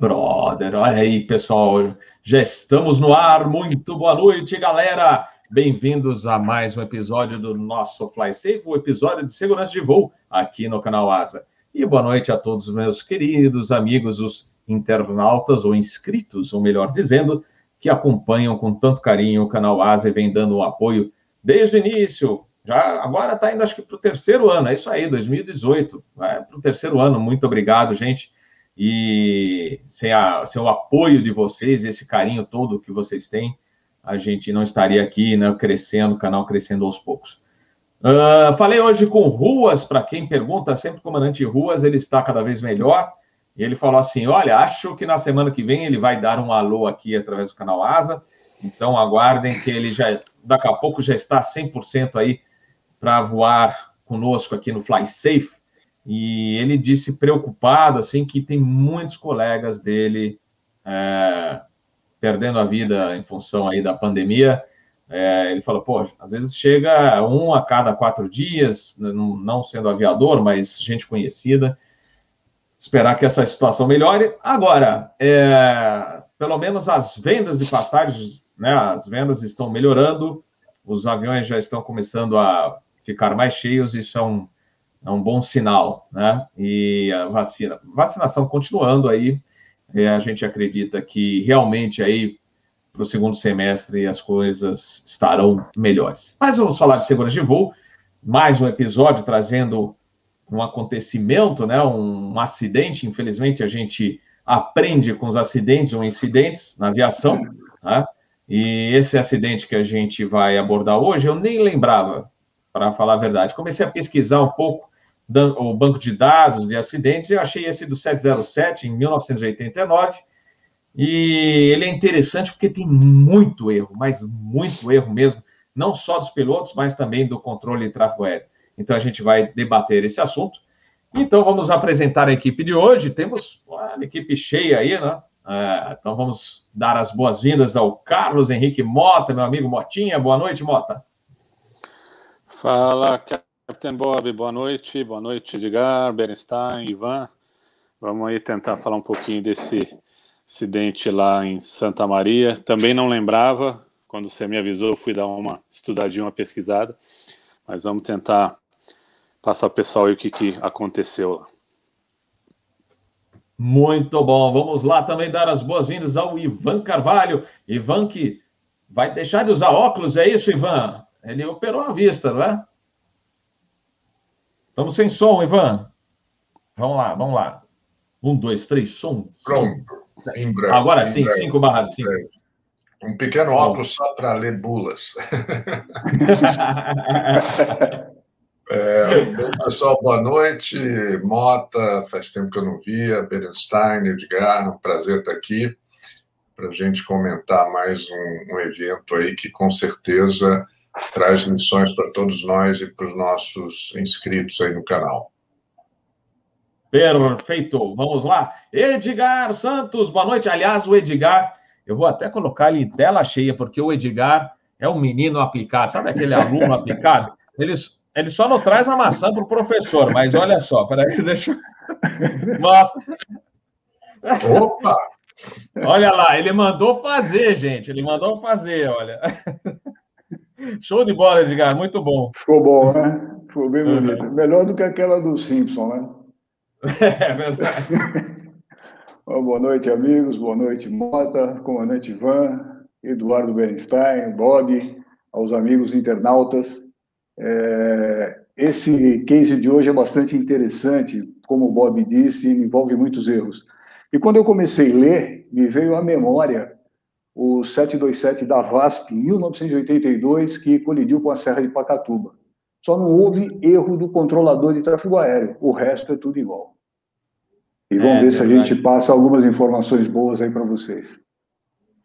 Brother, olha aí, pessoal, já estamos no ar. Muito boa noite, galera. Bem-vindos a mais um episódio do nosso Fly Safe, o episódio de segurança de voo aqui no canal Asa. E boa noite a todos os meus queridos amigos, os internautas ou inscritos, ou melhor dizendo, que acompanham com tanto carinho o canal Asa e vem dando um apoio desde o início. Já agora está indo, acho que para o terceiro ano, é isso aí, 2018. Vai para o terceiro ano. Muito obrigado, gente. E sem, a, sem o apoio de vocês, esse carinho todo que vocês têm, a gente não estaria aqui, né, crescendo, o canal crescendo aos poucos. Uh, falei hoje com Ruas, para quem pergunta, sempre o comandante Ruas, ele está cada vez melhor. E ele falou assim: Olha, acho que na semana que vem ele vai dar um alô aqui através do canal Asa. Então aguardem que ele já, daqui a pouco, já está 100% aí para voar conosco aqui no Fly Safe. E ele disse preocupado, assim, que tem muitos colegas dele é, perdendo a vida em função aí da pandemia. É, ele falou, pô, às vezes chega um a cada quatro dias, não sendo aviador, mas gente conhecida. Esperar que essa situação melhore. Agora, é, pelo menos as vendas de passagens, né, as vendas estão melhorando, os aviões já estão começando a ficar mais cheios, isso é um, é um bom sinal, né? E a vacina, vacinação continuando aí, a gente acredita que realmente aí para o segundo semestre as coisas estarão melhores. Mas vamos falar de segurança de voo, mais um episódio trazendo um acontecimento, né, um, um acidente. Infelizmente, a gente aprende com os acidentes ou incidentes na aviação, né? E esse acidente que a gente vai abordar hoje, eu nem lembrava, para falar a verdade. Comecei a pesquisar um pouco o banco de dados de acidentes eu achei esse do 707 em 1989 e ele é interessante porque tem muito erro, mas muito erro mesmo, não só dos pilotos, mas também do controle de tráfego aéreo. Então a gente vai debater esse assunto. Então vamos apresentar a equipe de hoje. Temos uma equipe cheia aí, né? É, então vamos dar as boas-vindas ao Carlos Henrique Mota, meu amigo Motinha. Boa noite, Mota. Fala, Capitão Bob. Boa noite. Boa noite, Edgar, Bernstein, Ivan. Vamos aí tentar falar um pouquinho desse acidente lá em Santa Maria. Também não lembrava, quando você me avisou, eu fui dar uma estudadinha, uma pesquisada, mas vamos tentar passar para o pessoal aí o que, que aconteceu lá. Muito bom, vamos lá também dar as boas-vindas ao Ivan Carvalho. Ivan que vai deixar de usar óculos, é isso, Ivan? Ele operou a vista, não é? Estamos sem som, Ivan. Vamos lá, vamos lá. Um, dois, três, som. Pronto. Em breve. Agora sim, 5 barra 5. Um pequeno óculos só para ler bulas. é, bem, pessoal, boa noite. Mota, faz tempo que eu não via. Berenstein, Edgar, um prazer estar aqui para a gente comentar mais um, um evento aí que com certeza traz lições para todos nós e para os nossos inscritos aí no canal. Perfeito, vamos lá. Edgar Santos, boa noite. Aliás, o Edgar, eu vou até colocar ele em tela cheia, porque o Edgar é um menino aplicado, sabe aquele aluno aplicado? Ele, ele só não traz a maçã para o professor, mas olha só, peraí, deixa eu. Mostra. Opa! Olha lá, ele mandou fazer, gente, ele mandou fazer, olha. Show de bola, Edgar, muito bom. Ficou bom, né? Ficou bem bonito. Melhor do que aquela do Simpson, né? É verdade. boa noite, amigos. Boa noite, Mota, comandante Ivan, Eduardo Bernstein, Bob, aos amigos internautas. É, esse case de hoje é bastante interessante, como o Bob disse, envolve muitos erros. E quando eu comecei a ler, me veio à memória o 727 da VASP, em 1982, que colidiu com a Serra de Pacatuba. Só não houve erro do controlador de tráfego aéreo, o resto é tudo igual. E vamos é, ver se a gente passa algumas informações boas aí para vocês.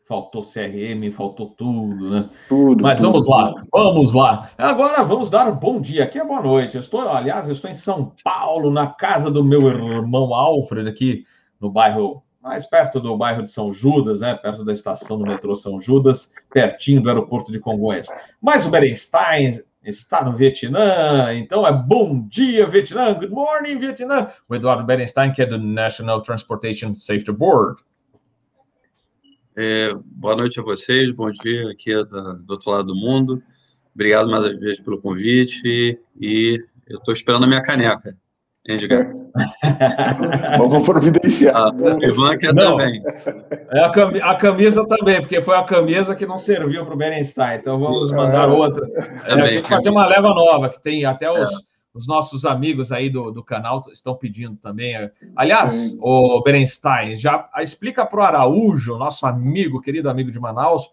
Faltou CRM, faltou tudo, né? Tudo. Mas tudo, vamos lá, vamos lá. Agora vamos dar um bom dia. Aqui é boa noite. Eu estou, aliás, eu estou em São Paulo, na casa do meu irmão Alfred, aqui no bairro mais perto do bairro de São Judas, né, perto da estação do metrô São Judas, pertinho do aeroporto de Congonhas. Mas o Berenstein está no Vietnã. Então é bom dia, Vietnã. Good morning, Vietnã. O Eduardo Berenstein, que é do National Transportation Safety Board. É, boa noite a vocês, bom dia aqui é do, do outro lado do mundo. Obrigado mais uma vez pelo convite e eu estou esperando a minha caneca. Edgar. Vamos providenciar. Ah, o Ivan quer não, também. É a, cam a, camisa também, porque foi a camisa que não serviu para o Berenstein, então vamos mandar outra. É, tem que fazer uma leva nova, que tem até os, é. os nossos amigos aí do, do canal estão pedindo também. Aliás, o Berenstein, já explica para o Araújo, nosso amigo, querido amigo de Manaus,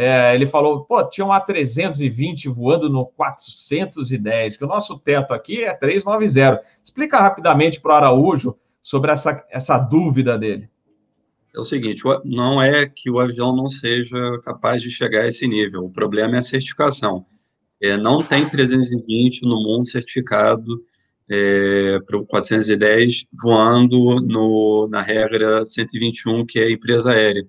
é, ele falou, pô, tinha um A320 voando no 410, que o nosso teto aqui é 390. Explica rapidamente para o Araújo sobre essa, essa dúvida dele. É o seguinte, não é que o avião não seja capaz de chegar a esse nível, o problema é a certificação. É, não tem 320 no mundo certificado é, para o 410 voando no, na regra 121, que é a empresa aérea.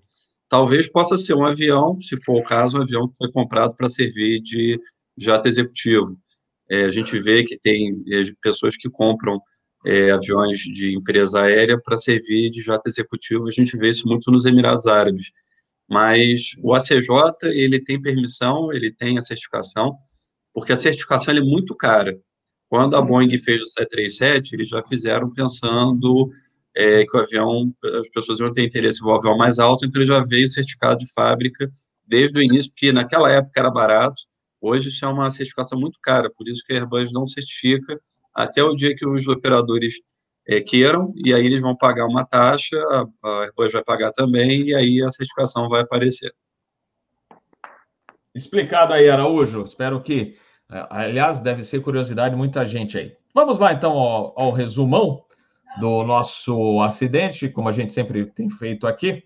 Talvez possa ser um avião, se for o caso, um avião que foi comprado para servir de jato executivo. É, a gente vê que tem é, pessoas que compram é, aviões de empresa aérea para servir de jato executivo. A gente vê isso muito nos Emirados Árabes. Mas o ACJ, ele tem permissão, ele tem a certificação, porque a certificação é muito cara. Quando a Boeing fez o 737, eles já fizeram pensando é, que o avião, as pessoas vão ter interesse voar avião mais alto, então ele já veio certificado de fábrica desde o início, porque naquela época era barato, hoje isso é uma certificação muito cara, por isso que a Airbus não certifica até o dia que os operadores é, queiram, e aí eles vão pagar uma taxa, a Airbus vai pagar também, e aí a certificação vai aparecer. Explicado aí, Araújo. Espero que, é, aliás, deve ser curiosidade muita gente aí. Vamos lá, então, ao, ao resumão do nosso acidente, como a gente sempre tem feito aqui.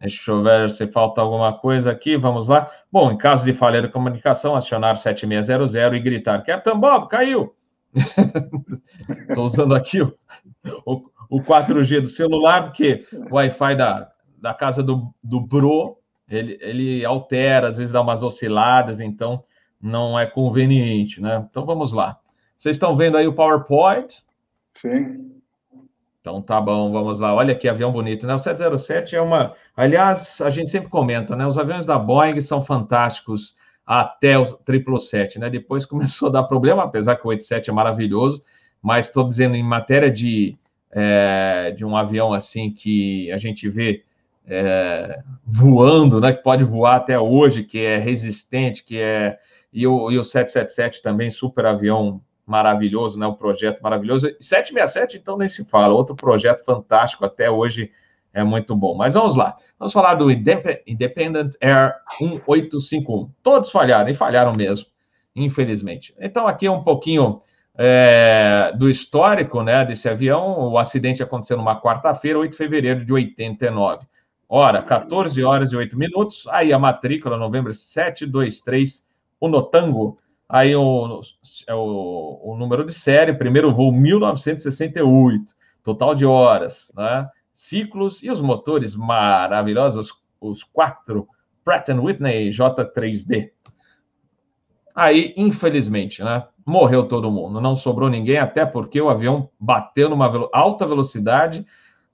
Deixa eu ver se falta alguma coisa aqui. Vamos lá. Bom, em caso de falha de comunicação, acionar 7600 e gritar: Capitão Bob, caiu! Estou usando aqui o, o, o, 4G do celular, porque o Wi-Fi da, da casa do, do Bro ele, ele altera, às vezes dá umas osciladas, então não é conveniente, né? Então vamos lá. Vocês estão vendo aí o PowerPoint? Sim. Então tá bom, vamos lá. Olha que avião bonito, né? O 707 é uma. Aliás, a gente sempre comenta, né? Os aviões da Boeing são fantásticos até o 777, né? Depois começou a dar problema, apesar que o 87 é maravilhoso, mas estou dizendo em matéria de, é, de um avião assim que a gente vê é, voando, né? Que pode voar até hoje, que é resistente, que é. E o, e o 777 também, super avião maravilhoso, né? Um projeto maravilhoso. 767, então, nem se fala. Outro projeto fantástico, até hoje é muito bom. Mas vamos lá. Vamos falar do Independent Air 1851. Todos falharam, e falharam mesmo, infelizmente. Então, aqui é um pouquinho é, do histórico né, desse avião. O acidente aconteceu numa quarta-feira, 8 de fevereiro de 89. Hora, 14 horas e 8 minutos. Aí a matrícula, novembro 723, o Notango Aí o, é o, o número de série, primeiro voo 1968, total de horas, né? Ciclos e os motores maravilhosos, os quatro Pratt Whitney J3D. Aí, infelizmente, né? Morreu todo mundo, não sobrou ninguém, até porque o avião bateu numa alta velocidade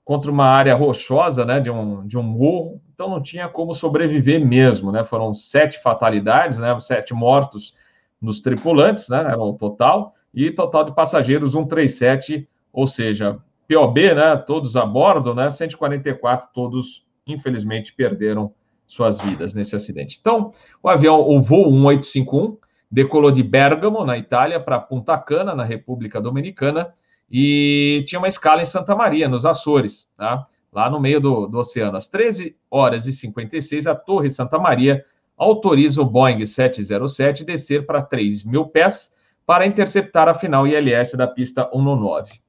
contra uma área rochosa, né, de um, de um morro, então não tinha como sobreviver mesmo, né? Foram sete fatalidades, né? Sete mortos nos tripulantes, né? Era o total, e total de passageiros 137, ou seja, POB, né? Todos a bordo, né? 144, todos, infelizmente, perderam suas vidas nesse acidente. Então, o avião, o voo 1851, decolou de Bergamo, na Itália, para Punta Cana, na República Dominicana, e tinha uma escala em Santa Maria, nos Açores, tá? lá no meio do, do oceano. Às 13 horas e 56, a Torre Santa Maria autoriza o Boeing 707 descer para 3 mil pés para interceptar a final ILS da pista 109.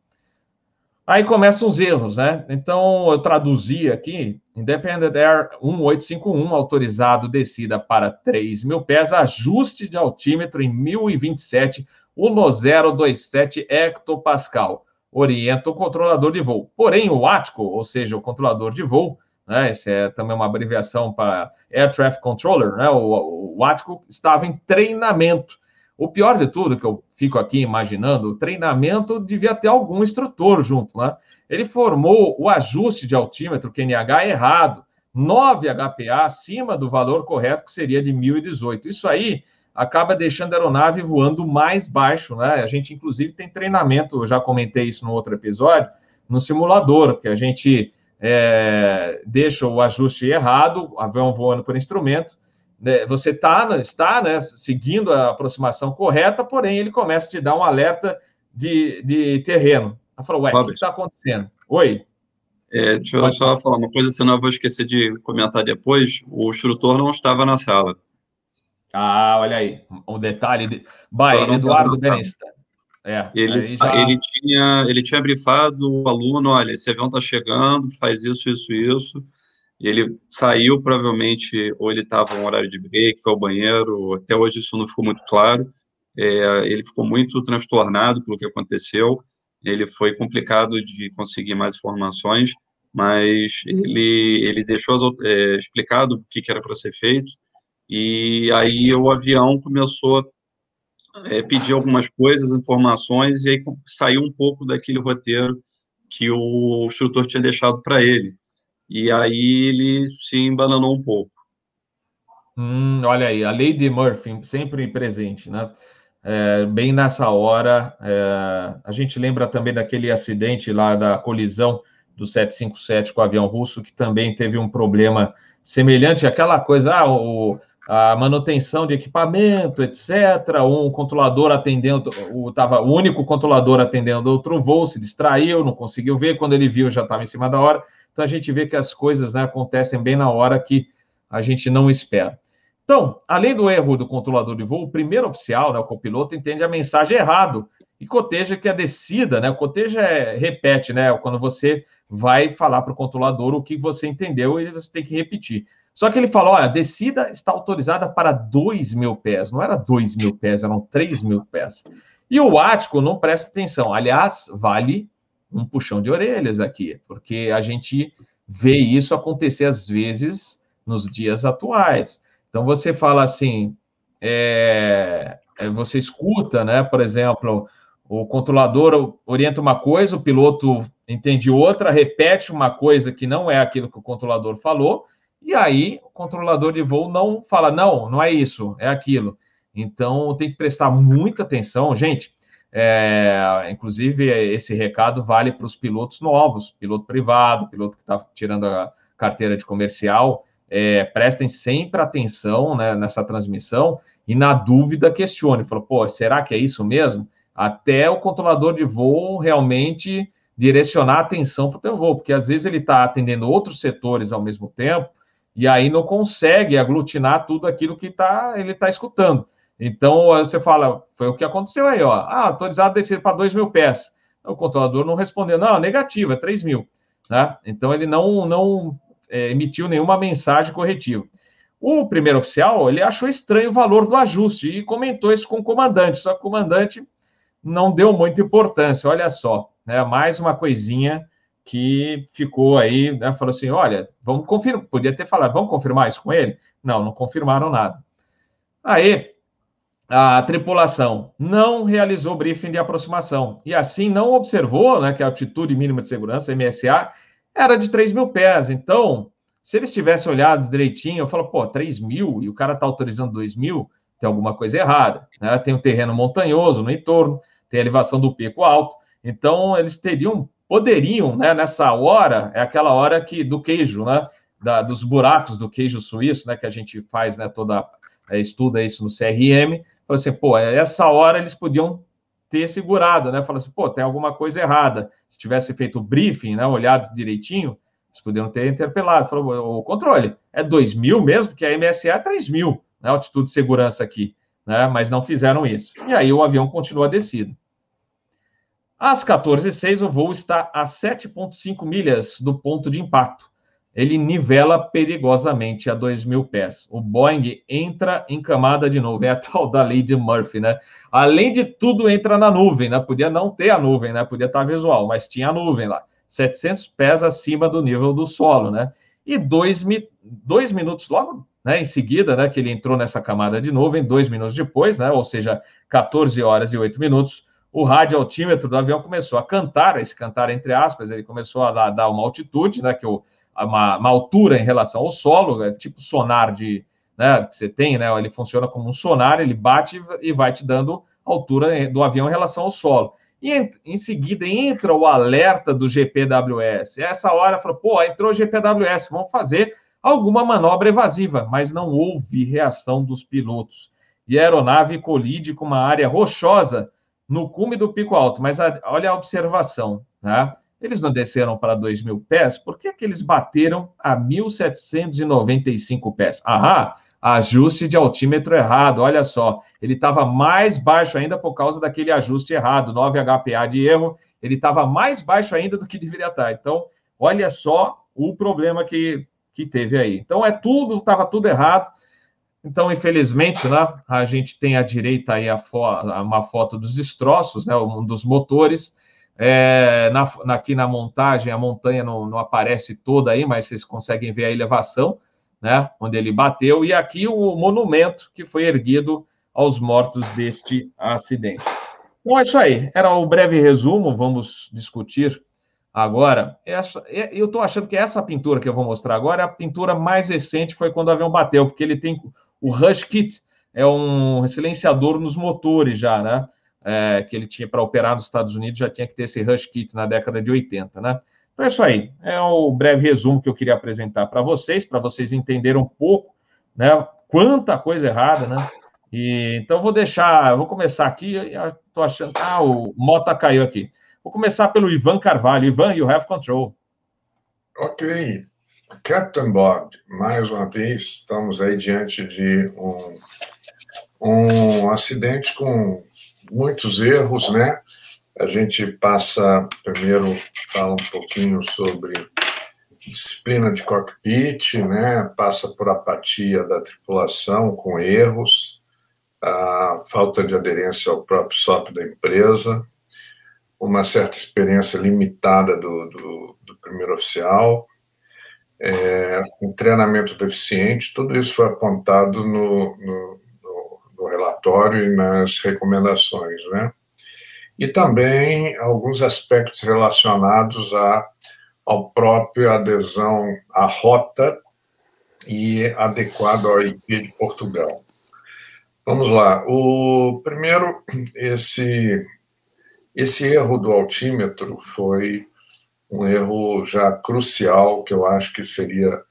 Aí começam os erros, né? Então, eu traduzi aqui, Independent Air 1851, autorizado descida para 3 mil pés, ajuste de altímetro em 1027, 1027 hectopascal. Orienta o controlador de voo. Porém, o ático, ou seja, o controlador de voo, né? Esse é também uma abreviação para Air Traffic Controller, né? O, o, o Ático estava em treinamento. O pior de tudo, que eu fico aqui imaginando, o treinamento devia ter algum instrutor junto, né? Ele formou o ajuste de altímetro QNH errado, 9 HPA acima do valor correto, que seria de 1018. Isso aí acaba deixando a aeronave voando mais baixo, né? A gente, inclusive, tem treinamento, eu já comentei isso no outro episódio, no simulador, que a gente é, deixa o ajuste errado, avião voando por instrumento, né, você tá, está né, seguindo a aproximação correta, porém ele começa a te dar um alerta de, de terreno. Ela falou, ué, o que está acontecendo? Oi? É, deixa eu só falar uma coisa, senão eu vou esquecer de comentar depois. O instrutor não estava na sala. Ah, olha aí, um detalhe. De... Vai, Eduardo Berenstein. É, ele, já... ele, tinha, ele tinha brifado o aluno, olha, esse avião está chegando, faz isso, isso, isso. Ele saiu, provavelmente, ou ele estava em horário de break, foi ao banheiro, até hoje isso não ficou muito claro. É, ele ficou muito transtornado pelo que aconteceu, ele foi complicado de conseguir mais informações, mas ele, ele deixou é, explicado o que, que era para ser feito, e aí o avião começou é, algumas coisas, informações, e aí saiu um pouco daquele roteiro que o instrutor tinha deixado para ele. E aí ele se embananou um pouco. Hum, olha aí, a lei de Murphy sempre presente, né? É, bem nessa hora, é, a gente lembra também daquele acidente lá da colisão do 757 com o avião russo, que também teve um problema semelhante àquela coisa, ah, o, a manutenção de equipamento, etc. Um controlador atendendo, o, tava, o único controlador atendendo outro voo se distraiu, não conseguiu ver, quando ele viu já estava em cima da hora. Então a gente vê que as coisas né, acontecem bem na hora que a gente não espera. Então, além do erro do controlador de voo, o primeiro oficial, né, o copiloto, entende a mensagem errado e coteja que a descida, né? Coteja é, repete, né? Quando você vai falar para o controlador o que você entendeu e você tem que repetir. Só que ele falou: olha, a descida está autorizada para 2 mil pés. Não era 2 mil pés, eram 3 mil pés. E o ático não presta atenção. Aliás, vale um puxão de orelhas aqui, porque a gente vê isso acontecer às vezes nos dias atuais. Então você fala assim, é você escuta, né? Por exemplo, o controlador orienta uma coisa, o piloto entende outra, repete uma coisa que não é aquilo que o controlador falou, e aí, o controlador de voo não fala, não, não é isso, é aquilo. Então, tem que prestar muita atenção. Gente, é, inclusive, esse recado vale para os pilotos novos, piloto privado, piloto que está tirando a carteira de comercial. É, prestem sempre atenção né, nessa transmissão e, na dúvida, questione. Fala, pô, será que é isso mesmo? Até o controlador de voo realmente direcionar atenção para o teu voo, porque às vezes ele está atendendo outros setores ao mesmo tempo e aí não consegue aglutinar tudo aquilo que tá, ele está escutando. Então, você fala, foi o que aconteceu aí, ó. Ah, autorizado descer para 2 mil pés. O controlador não respondeu, não, negativo, é 3 mil. Né? Então, ele não, não é, emitiu nenhuma mensagem corretiva. O primeiro oficial, ele achou estranho o valor do ajuste e comentou isso com o comandante, só que o comandante não deu muita importância, olha só, né? mais uma coisinha que ficou aí, né, falou assim, olha, vamos confirmar, podia ter falado, vamos confirmar isso com ele? Não, não confirmaram nada. Aí, a tripulação não realizou briefing de aproximação e assim não observou né, que a altitude mínima de segurança, MSA, era de 3 mil pés. Então, se eles tivessem olhado direitinho, eu falo, pô, 3 mil e o cara está autorizando 2 mil, tem alguma coisa errada. Né? Tem o um terreno montanhoso no entorno, tem elevação do pico alto. Então, eles teriam poderiam, né, nessa hora, é aquela hora que do queijo, né, da, dos buracos do queijo suíço, né, que a gente faz, né, toda, é, estuda isso no CRM, falou assim, pô, essa hora eles podiam ter segurado, né, falou assim, pô, tem alguma coisa errada, se tivesse feito o briefing, né, olhado direitinho, eles poderiam ter interpelado, falou, o controle, é 2 mil mesmo, porque a MSA é 3 mil, né, altitude de segurança aqui, né, mas não fizeram isso. E aí o avião continua descido. Às 14h06, o voo está a 7,5 milhas do ponto de impacto. Ele nivela perigosamente a 2 mil pés. O Boeing entra em camada de nuvem. É a tal da de Murphy, né? Além de tudo, entra na nuvem, né? Podia não ter a nuvem, né? Podia estar visual, mas tinha a nuvem lá. 700 pés acima do nível do solo, né? E dois, dois minutos, logo né, em seguida, né, que ele entrou nessa camada de nuvem, dois minutos depois, né, ou seja, 14 horas e 8 minutos, o rádio altímetro do avião começou a cantar, esse cantar entre aspas, ele começou a dar, uma altitude, né, que uma, uma, altura em relação ao solo, é tipo sonar de, né, que você tem, né, ele funciona como um sonar, ele bate e vai te dando altura do avião em relação ao solo. E em, em seguida entra o alerta do GPWS. E essa hora falou, pô, entrou o GPWS, vamos fazer alguma manobra evasiva, mas não houve reação dos pilotos. E a aeronave colide com uma área rochosa no cume do Pico Alto. Mas a, olha a observação, tá? Eles não desceram para 2 mil pés, por que, que eles bateram a 1.795 pés? Aham, ajuste de altímetro errado, olha só. Ele estava mais baixo ainda por causa daquele ajuste errado, 9 HPA de erro, ele estava mais baixo ainda do que deveria estar. Então, olha só o problema que, que teve aí. Então, é tudo, estava tudo errado. Então, infelizmente, né, a gente tem à direita aí fo uma foto dos destroços, né, um dos motores. É, na, aqui na montagem, a montanha não, não, aparece toda aí, mas vocês conseguem ver a elevação, né, onde ele bateu, e aqui o monumento que foi erguido aos mortos deste acidente. Então é isso aí, era o breve resumo, vamos discutir agora. Essa, eu estou achando que essa pintura que eu vou mostrar agora, a pintura mais recente foi quando o avião bateu, porque ele tem o Rush Kit, é um silenciador nos motores já, né? É, que ele tinha para operar nos Estados Unidos, já tinha que ter esse Rush Kit na década de 80, né? Então é isso aí, é o breve resumo que eu queria apresentar para vocês, para vocês entenderem um pouco, né? Quanta coisa errada, né? E, então vou deixar, vou começar aqui, estou achando, ah, o Mota caiu aqui. Vou começar pelo Ivan Carvalho. Ivan, you have control. Ok. Captain Bob, mais uma vez, estamos aí diante de um, um acidente com muitos erros, né? A gente passa, primeiro, fala um pouquinho sobre disciplina de cockpit, né? Passa por apatia da tripulação com erros, a falta de aderência ao próprio SOP da empresa, uma certa experiência limitada do, do, do primeiro oficial, é, um treinamento deficiente, tudo isso foi apontado no, no, no, no relatório e nas recomendações, né? E também alguns aspectos relacionados à ao próprio adesão à rota e adequado ao IP de Portugal. Vamos lá. O primeiro, esse esse erro do altímetro foi um erro já crucial, que eu acho que seria,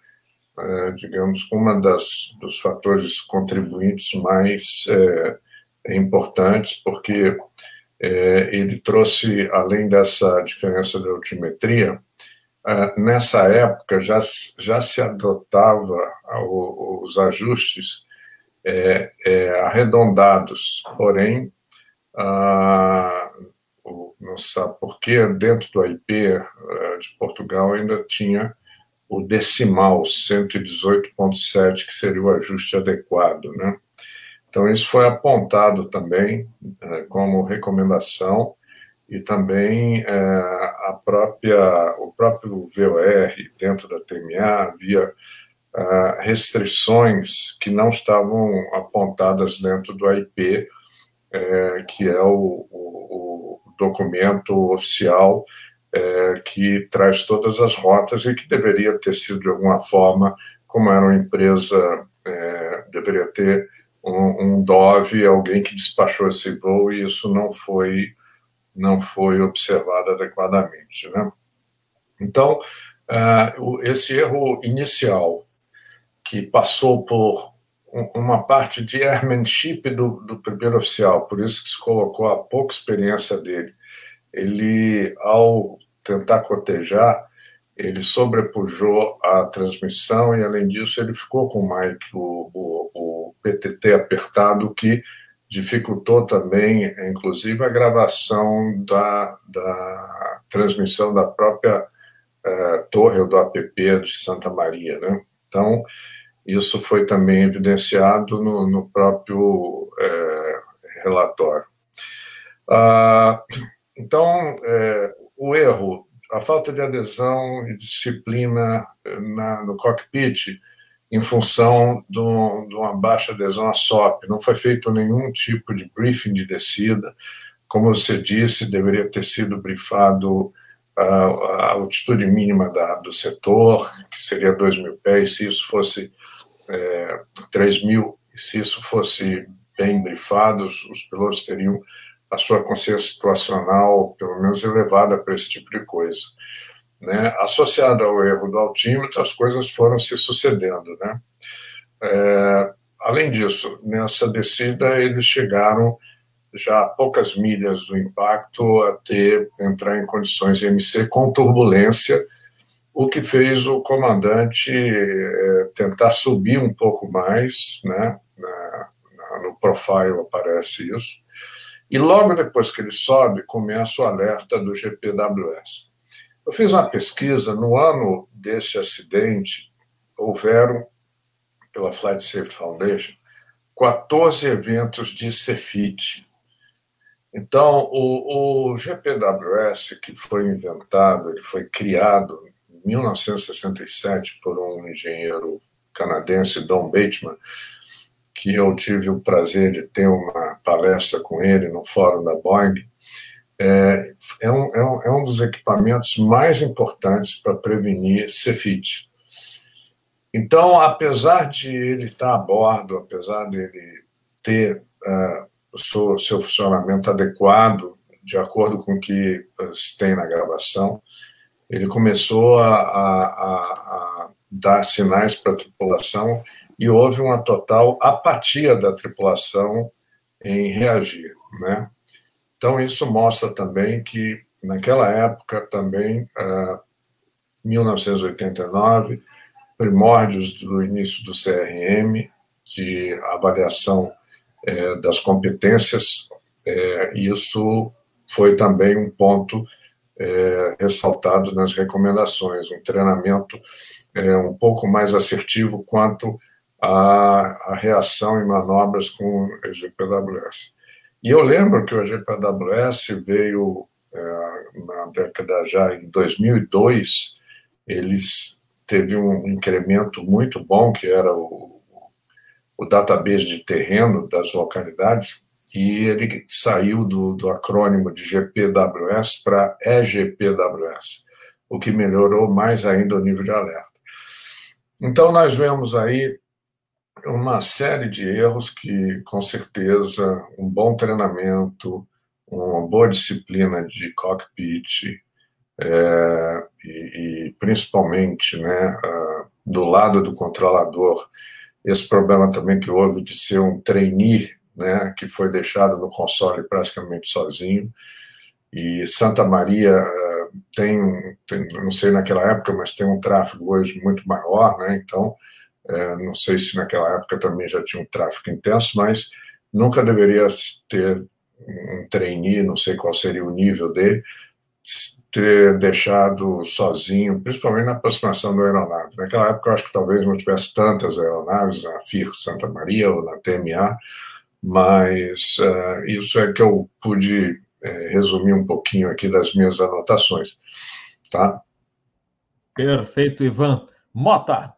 é, digamos, uma das dos fatores contribuintes mais é, importantes, porque é, ele trouxe, além dessa diferença de altimetria, é, nessa época já, já se adotava os ajustes é, é, arredondados, porém, ah, não sabe porquê, dentro do IP eh, de Portugal ainda tinha o decimal 118.7, que seria o ajuste adequado, né? Então, isso foi apontado também eh, como recomendação e também eh, a própria, o próprio VOR dentro da TMA havia restrições que não estavam apontadas dentro do IP, que é o, o documento oficial é, que traz todas as rotas e que deveria ter sido de alguma forma, como era uma empresa, é, deveria ter um, um DOV, alguém que despachou esse voo e isso não foi não foi observado adequadamente, né? Então, uh, esse erro inicial que passou por uma parte de airmanship do, do primeiro oficial, por isso que se colocou a pouca experiência dele. Ele, ao tentar cotejar, ele sobrepujou a transmissão e, além disso, ele ficou com o mic, o, o, o PTT apertado, que dificultou também, inclusive, a gravação da, da transmissão da própria eh, torre do app de Santa Maria. Né? Então, isso foi também evidenciado no, no próprio é, relatório. Ah, então, é, o erro, a falta de adesão e disciplina na, no cockpit em função um, de uma baixa adesão à SOP. Não foi feito nenhum tipo de briefing de descida. Como você disse, deveria ter sido briefado a, a altitude mínima da, do setor, que seria 2 mil pés, se isso fosse é, 3 mil, se isso fosse bem brifado, os, os pilotos teriam a sua consciência situacional, pelo menos, elevada para esse tipo de coisa. Né? Associada ao erro do altímetro, as coisas foram se sucedendo. Né? É, além disso, nessa descida, eles chegaram já a poucas milhas do impacto a ter entrar em condições MC com turbulência, o que fez o comandante é, tentar subir um pouco mais, né? Na, na, no profile aparece isso. E logo depois que ele sobe, começa o alerta do GPWS. Eu fiz uma pesquisa no ano desse acidente, houveram, pela Flight Safety Foundation, 14 eventos de CEFIT, então, o, o GPWS, que foi inventado, ele foi criado 1967 por um engenheiro canadense, Don Bateman, que eu tive o prazer de ter uma palestra com ele no fórum da Boeing, é, é, um, é, um, é um dos equipamentos mais importantes para prevenir CEFIT. Então, apesar de ele estar a bordo, apesar de ele ter uh, o seu, seu funcionamento adequado, de acordo com o que se tem na gravação, ele começou a, a, a dar sinais para a tripulação e houve uma total apatia da tripulação em reagir, né? Então isso mostra também que naquela época também, uh, 1989, primórdios do início do CRM, de avaliação é, das competências, é, isso foi também um ponto é, ressaltado nas recomendações, um treinamento é, um pouco mais assertivo quanto à, reação em manobras com o EGPWS. E eu lembro que o EGPWS veio é, na década já em 2002, eles teve um incremento muito bom, que era o o database de terreno das localidades e ele saiu do, do acrônimo de GPWS para EGPWS, o que melhorou mais ainda o nível de alerta. Então, nós vemos aí uma série de erros que, com certeza, um bom treinamento, uma boa disciplina de cockpit é, e, e, principalmente né, do lado do controlador, esse problema também que houve de ser um trainee, né, que foi deixado no console praticamente sozinho. E Santa Maria uh, tem, tem, não sei naquela época, mas tem um tráfego hoje muito maior, né? Então, uh, não sei se naquela época também já tinha um tráfego intenso, mas nunca deveria ter um trainee, não sei qual seria o nível dele, ter deixado sozinho, principalmente na aproximação do aeronave. Naquela época, eu acho que talvez não tivesse tantas aeronaves, na FIR Santa Maria ou na TMA, mas uh, isso é que eu pude uh, resumir um pouquinho aqui das minhas anotações. Tá? Perfeito, Ivan. Mota!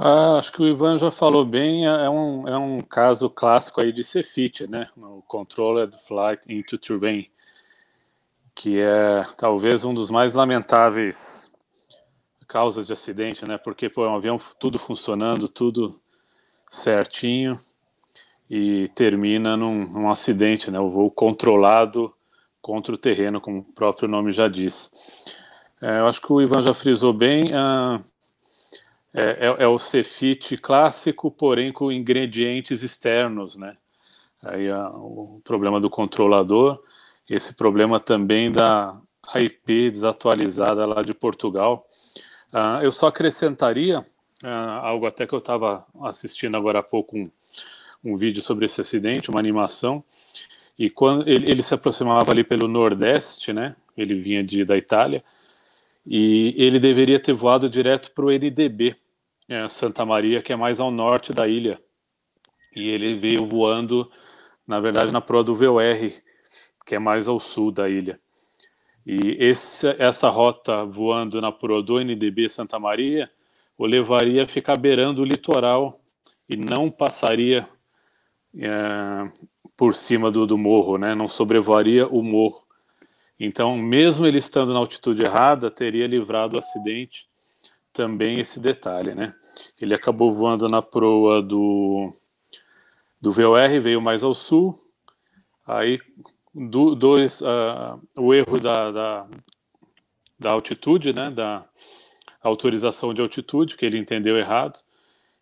Ah, acho que o Ivan já falou bem, é, é um, é um caso clássico aí de CFIT, né? O Controlled Flight into Turbine que é talvez um dos mais lamentáveis causas de acidente, né? Porque pô, é um avião tudo funcionando, tudo certinho e termina num, num, acidente, né? O voo controlado contra o terreno, como o próprio nome já diz. É, eu acho que o Ivan já frisou bem. Ah, é, é, o Cefit clássico, porém com ingredientes externos, né? Aí ah, o problema do controlador esse problema também da IP desatualizada lá de Portugal. Uh, eu só acrescentaria uh, algo até que eu estava assistindo agora há pouco um, um vídeo sobre esse acidente, uma animação, e quando ele, ele, se aproximava ali pelo Nordeste, né? Ele vinha de, da Itália, e ele deveria ter voado direto para o NDB, é, Santa Maria, que é mais ao norte da ilha. E ele veio voando, na verdade, na proa do VOR, que é mais ao sul da ilha. E esse, essa rota voando na proa do NDB Santa Maria o levaria a ficar beirando o litoral e não passaria é, por cima do, do morro, né? não sobrevoaria o morro. Então, mesmo ele estando na altitude errada, teria livrado o acidente também esse detalhe, né? Ele acabou voando na proa do, do VOR, veio mais ao sul, aí do, dois, uh, o erro da, da, da altitude, né, da autorização de altitude, que ele entendeu errado,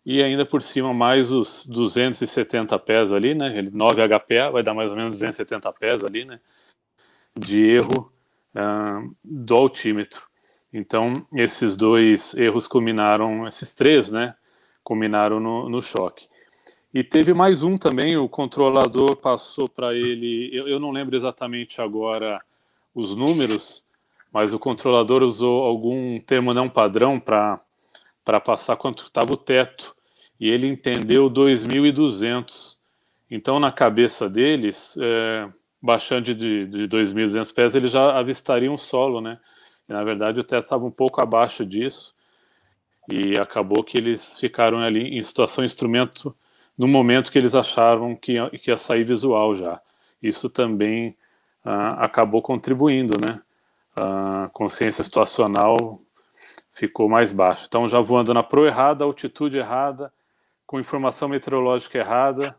e ainda por cima mais os 270 pés ali, né, ele 9 HPA, vai dar mais ou menos 270 pés ali, né, de erro uh, do altímetro. Então, esses dois erros culminaram, esses três, né, culminaram no, no choque. E teve mais um também, o controlador passou para ele, eu, eu, não lembro exatamente agora os números, mas o controlador usou algum termo não padrão para passar quanto estava o teto, e ele entendeu 2.200. Então, na cabeça deles, é, baixando de, de 2.200 pés, eles já avistariam o solo, né? E, na verdade, o teto estava um pouco abaixo disso, e acabou que eles ficaram ali em situação instrumento no momento que eles achavam que ia, que ia sair visual já. Isso também uh, acabou contribuindo, né? A consciência situacional ficou mais baixa. Então, já voando na proa errada, altitude errada, com informação meteorológica errada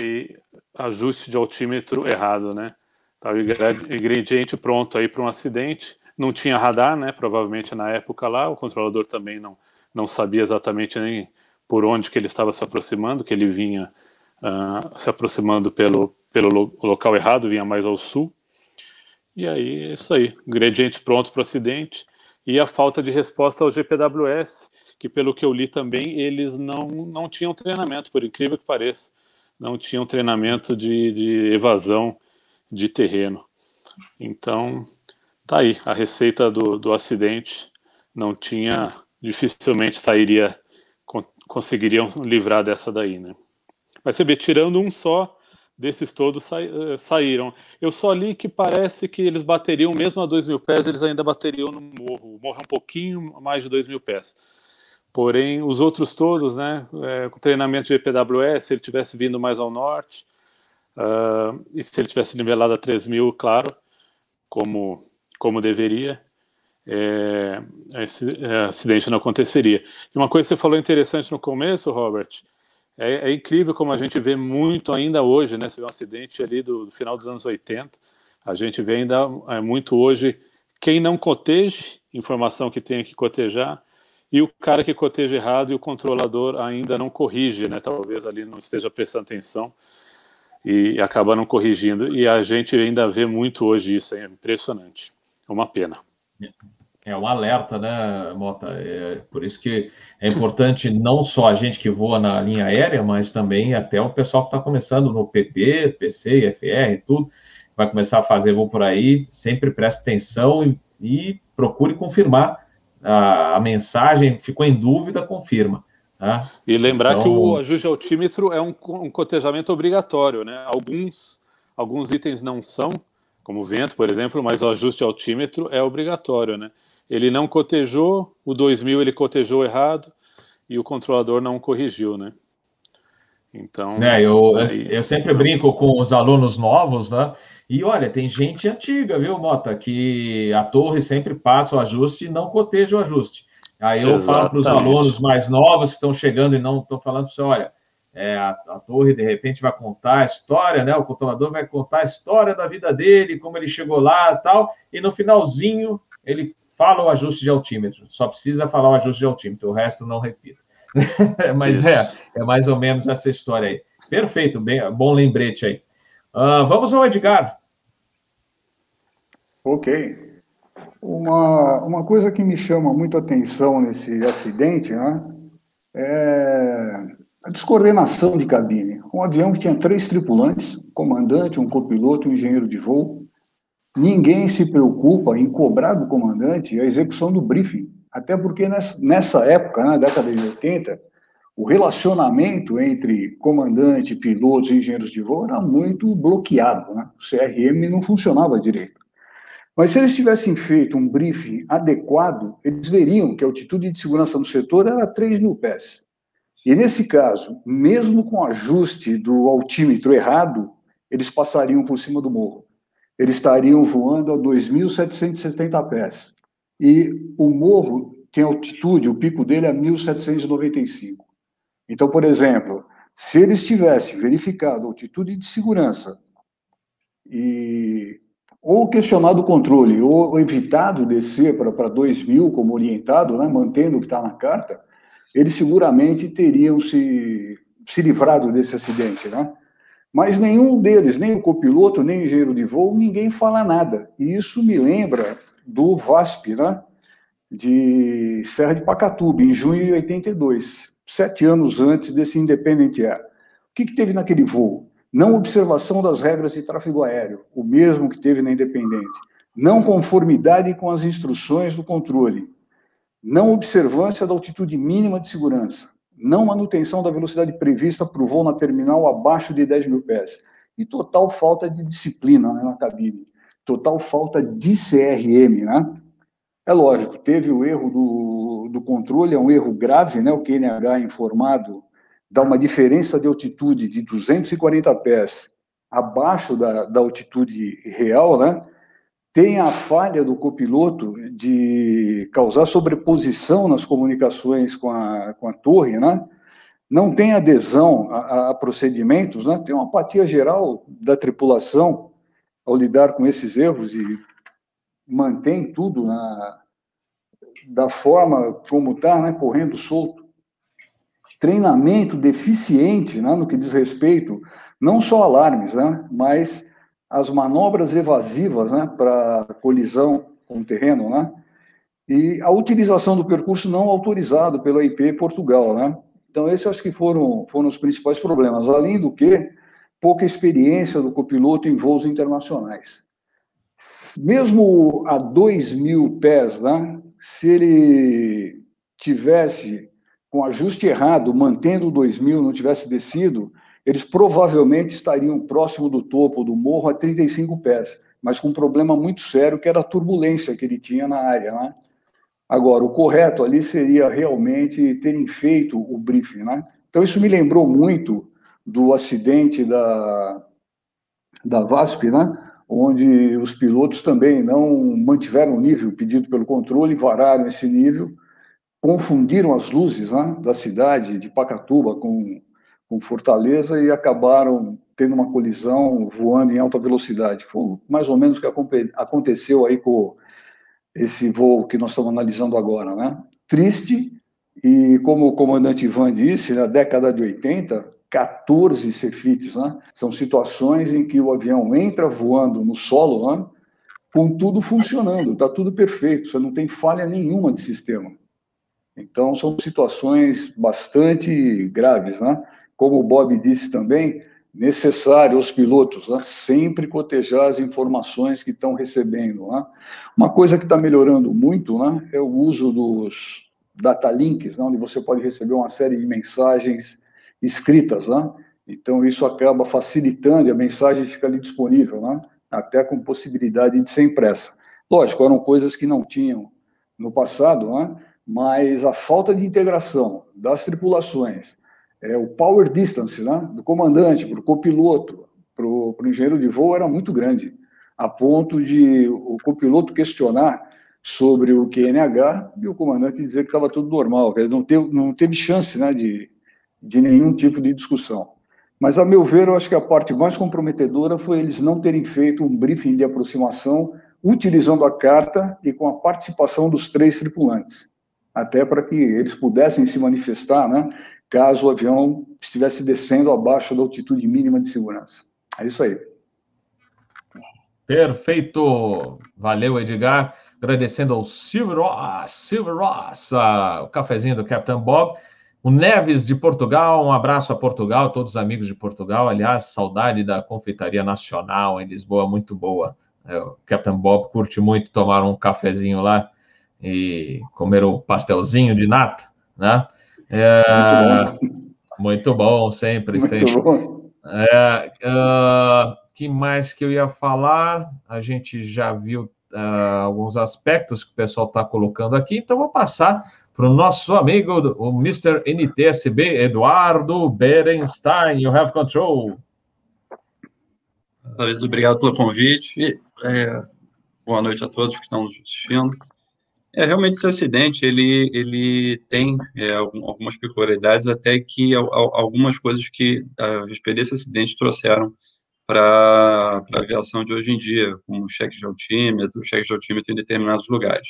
e ajuste de altímetro errado, né? Tá, o ingrediente pronto aí para um acidente. Não tinha radar, né? Provavelmente na época lá, o controlador também não, não sabia exatamente nem por onde que ele estava se aproximando, que ele vinha uh, se aproximando pelo, pelo lo local errado, vinha mais ao sul. E aí, é isso aí, ingrediente pronto para o acidente. E a falta de resposta ao GPWS, que pelo que eu li também, eles não, não tinham treinamento, por incrível que pareça. Não tinham treinamento de, de evasão de terreno. Então, tá aí, a receita do, do acidente não tinha, dificilmente sairia conseguiriam livrar dessa daí, né? Mas você vê, tirando um só, desses todos sa eh, saíram. Eu só li que parece que eles bateriam, mesmo a 2 mil pés, eles ainda bateriam no morro. O morro é um pouquinho mais de 2 mil pés. Porém, os outros todos, né, é, com treinamento de EPWS, se ele tivesse vindo mais ao norte, uh, e se ele tivesse nivelado a 3 mil, claro, como, como deveria, é, esse é, acidente não aconteceria. E uma coisa que você falou interessante no começo, Robert, é, é, incrível como a gente vê muito ainda hoje, né? Você um acidente ali do, do final dos anos 80, a gente vê ainda é, muito hoje quem não coteje, informação que tem que cotejar, e o cara que coteja errado e o controlador ainda não corrige, né? Talvez ali não esteja prestando atenção e acaba não corrigindo. E a gente ainda vê muito hoje isso, é impressionante. É uma pena. É um alerta, né, Mota? É por isso que é importante não só a gente que voa na linha aérea, mas também até o pessoal que está começando no PP, PC, FR, tudo, vai começar a fazer voo por aí, sempre preste atenção e, e procure confirmar a, a, mensagem, ficou em dúvida, confirma. Tá? E lembrar então... que o ajuste altímetro é um, um cotejamento obrigatório, né? Alguns, alguns itens não são, como vento, por exemplo, mas o ajuste altímetro é obrigatório, né? Ele não cotejou, o 2000 ele cotejou errado e o controlador não corrigiu, né? Então. É, eu, aí... eu sempre brinco com os alunos novos, né? E olha, tem gente antiga, viu, Mota, que a torre sempre passa o ajuste e não coteja o ajuste. Aí eu Exatamente. falo para os alunos mais novos que estão chegando e não estão falando para você, olha, é, a, a, torre de repente vai contar a história, né? O controlador vai contar a história da vida dele, como ele chegou lá tal, e no finalzinho ele fala o ajuste de altímetro, só precisa falar o ajuste de altímetro, o resto não repita. Mas é, é mais ou menos essa história aí. Perfeito, bem, bom lembrete aí. Uh, vamos ao Edgar. Ok. Uma, uma coisa que me chama muito a atenção nesse acidente né, é a descoordenação de cabine. Um avião que tinha três tripulantes, um comandante, um copiloto e um engenheiro de voo, Ninguém se preocupa em cobrar do comandante a execução do briefing, até porque nessa época, na década de 80, o relacionamento entre comandante, pilotos e engenheiros de voo era muito bloqueado. Né? O CRM não funcionava direito. Mas se eles tivessem feito um briefing adequado, eles veriam que a altitude de segurança no setor era 3 mil pés. E nesse caso, mesmo com ajuste do altímetro errado, eles passariam por cima do morro. Eles estariam voando a 2.770 pés. E o morro tem altitude, o pico dele é 1.795. Então, por exemplo, se eles tivessem verificado a altitude de segurança e ou questionado o controle, ou evitado descer para 2.000 como orientado, né, mantendo o que está na carta, eles seguramente teriam se, se livrado desse acidente, né? Mas nenhum deles, nem o copiloto, nem o engenheiro de voo, ninguém fala nada. E isso me lembra do VASP, né? De Serra de Pacatuba, em junho de 82, sete anos antes desse Independent Air. O que, que teve naquele voo? Não observação das regras de tráfego aéreo, o mesmo que teve na Independente. Não conformidade com as instruções do controle não observância da altitude mínima de segurança, não manutenção da velocidade prevista para o voo na terminal abaixo de 10 mil pés, e total falta de disciplina né, na cabine, total falta de CRM, né? É lógico, teve o erro do, do controle, é um erro grave, né? O QNH informado dá uma diferença de altitude de 240 pés abaixo da, da altitude real, né? Tem a falha do copiloto de causar sobreposição nas comunicações com a, com a torre, né? não tem adesão a, a, procedimentos, né? tem uma apatia geral da tripulação ao lidar com esses erros e mantém tudo na, da forma como está, né? correndo solto. Treinamento deficiente né? no que diz respeito, não só alarmes, né? mas as manobras evasivas né, para colisão com o terreno, né, e a utilização do percurso não autorizado pela IP Portugal. Né. Então, esses acho que foram, foram os principais problemas. Além do que, pouca experiência do copiloto em voos internacionais. Mesmo a 2 mil pés, né, se ele tivesse com ajuste errado, mantendo 2 mil, não tivesse descido, eles provavelmente estariam próximo do topo do morro a 35 pés, mas com um problema muito sério, que era a turbulência que ele tinha na área. Né? Agora, o correto ali seria realmente terem feito o briefing. Né? Então, isso me lembrou muito do acidente da, da VASP, né? onde os pilotos também não mantiveram o nível pedido pelo controle, vararam esse nível, confundiram as luzes né, da cidade de Pacatuba com com Fortaleza e acabaram tendo uma colisão voando em alta velocidade. Foi mais ou menos o que aconteceu aí com esse voo que nós estamos analisando agora, né? Triste, e como o comandante Ivan disse, na década de 80, 14 cefites, né? São situações em que o avião entra voando no solo, né? com tudo funcionando, está tudo perfeito, você não tem falha nenhuma de sistema. Então, são situações bastante graves, né? Como o Bob disse também, necessário aos pilotos né, sempre cotejar as informações que estão recebendo. Né? Uma coisa que está melhorando muito né, é o uso dos data links, né, onde você pode receber uma série de mensagens escritas. Né? Então, isso acaba facilitando e a mensagem fica ali disponível, né? até com possibilidade de ser impressa. Lógico, eram coisas que não tinham no passado, né? mas a falta de integração das tripulações, é, o power distance né, do comandante para o copiloto, para o engenheiro de voo era muito grande, a ponto de o copiloto questionar sobre o QNH e o comandante dizer que estava tudo normal, que não teve, não teve chance né, de, de nenhum tipo de discussão. Mas, a meu ver, eu acho que a parte mais comprometedora foi eles não terem feito um briefing de aproximação utilizando a carta e com a participação dos três tripulantes, até para que eles pudessem se manifestar, né? Caso o avião estivesse descendo abaixo da altitude mínima de segurança. É isso aí. Perfeito. Valeu, Edgar. Agradecendo ao Silver Ross, Silver Ross uh, o cafezinho do Captain Bob. O Neves de Portugal, um abraço a Portugal, todos os amigos de Portugal. Aliás, saudade da Confeitaria Nacional em Lisboa, muito boa. É, o Captain Bob curte muito tomar um cafezinho lá e comer o pastelzinho de nata, né? É, muito, bom. muito bom, sempre, muito sempre. Bom. É, uh, que mais que eu ia falar? A gente já viu uh, alguns aspectos que o pessoal está colocando aqui, então vou passar para o nosso amigo, o Mr. NTSB, Eduardo Berenstein. You have control. Obrigado pelo convite. É, boa noite a todos que estão nos assistindo. É, realmente esse acidente, ele, ele tem é, algumas peculiaridades, até que algumas coisas que a respeito desse acidente trouxeram para a aviação de hoje em dia, como cheque de altímetro, cheque de altímetro em determinados lugares.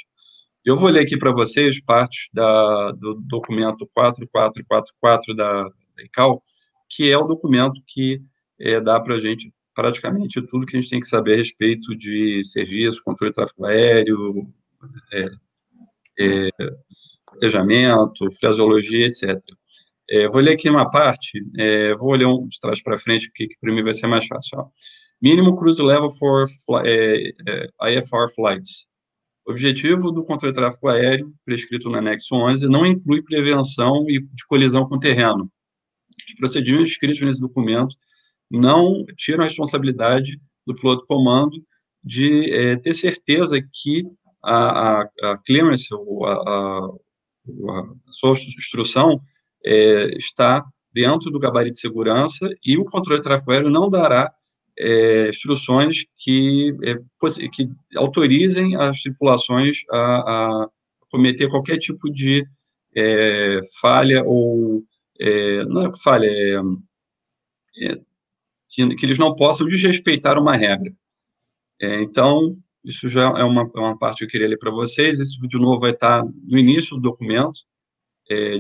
Eu vou ler aqui para vocês partes da, do documento 4444 da, da ICAO, que é o documento que é, dá para a gente praticamente tudo que a gente tem que saber a respeito de serviço, controle de tráfego aéreo, é, é, planejamento, fraseologia, etc. É, vou ler aqui uma parte, é, vou ler um de trás para frente, porque para mim vai ser mais fácil. Ó. Mínimo cruise level for é, é IFR flights. Objetivo do controle de tráfego aéreo, prescrito no anexo 11, não inclui prevenção de colisão com terreno. Os procedimentos escritos nesse documento não tiram a responsabilidade do piloto comando de é, ter certeza que a, a, a clearance, ou a, a, a sua instrução, é, está dentro do gabarito de segurança e o controle de tráfego aéreo não dará é, instruções que, é, que autorizem as tripulações a, a cometer qualquer tipo de é, falha ou é, não é falha, é, é, que, que, eles não possam desrespeitar uma regra. Então, isso já é uma, é uma parte que eu queria ler para vocês. Esse vídeo novo vai estar no início do documento,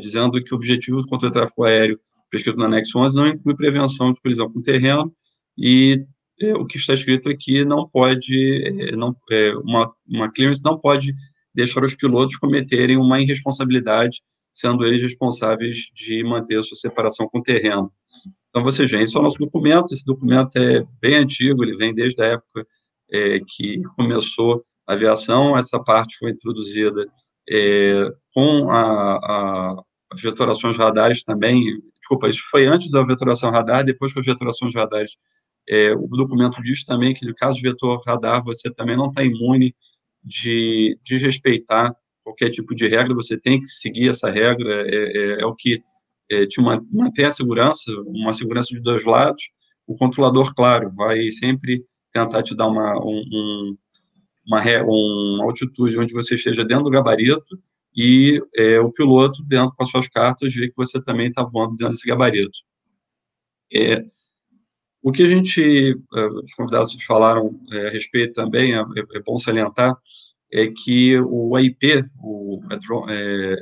dizendo que o objetivo controle de tráfego aéreo prescrito no anexo 11 não inclui prevenção de colisão com o terreno, e é, o que está escrito aqui não pode, é, não, é, uma, uma clearance não pode deixar os pilotos cometerem uma irresponsabilidade, sendo eles responsáveis de manter a sua separação com o terreno. Então, vocês veem, esse é o nosso documento, esse documento é bem antigo, ele vem desde a época é, que começou a aviação, essa parte foi introduzida é, com a, a, as vetorações radares também, desculpa, isso foi antes da vetoração radar, depois com as vetorações radares é, o documento diz também que, no caso de vetor radar, você também não está imune de desrespeitar qualquer tipo de regra, você tem que seguir essa regra, é, é, é o que é, te mantém a segurança, uma segurança de dois lados. O controlador, claro, vai sempre tentar te dar uma, um, uma, uma altitude onde você esteja dentro do gabarito e é, o piloto, dentro com as suas cartas, vê que você também está voando dentro desse gabarito. É, o que a gente, eh, os convidados falaram eh, a respeito também, é, é bom salientar, é que o AIP, o é,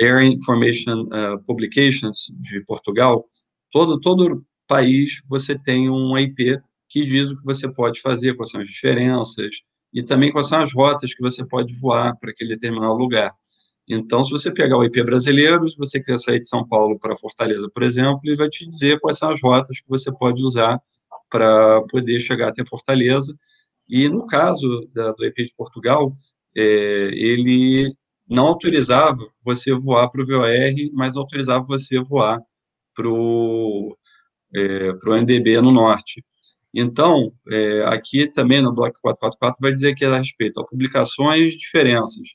Air Information Publications de Portugal, todo, todo país você tem um AIP que diz o que você pode fazer, quais são as diferenças, e também quais são as rotas que você pode voar para aquele determinado lugar. Então, se você pegar o IP brasileiro, se você quiser sair de São Paulo para Fortaleza, por exemplo, ele vai te dizer quais são as rotas que você pode usar para poder chegar até Fortaleza. E no caso da, do IP de Portugal, é, ele não autorizava você voar para o VOR, mas autorizava você voar para o é, NDB no norte. Então, é, aqui também no bloco 444 vai dizer que é a respeito a publicações, diferenças.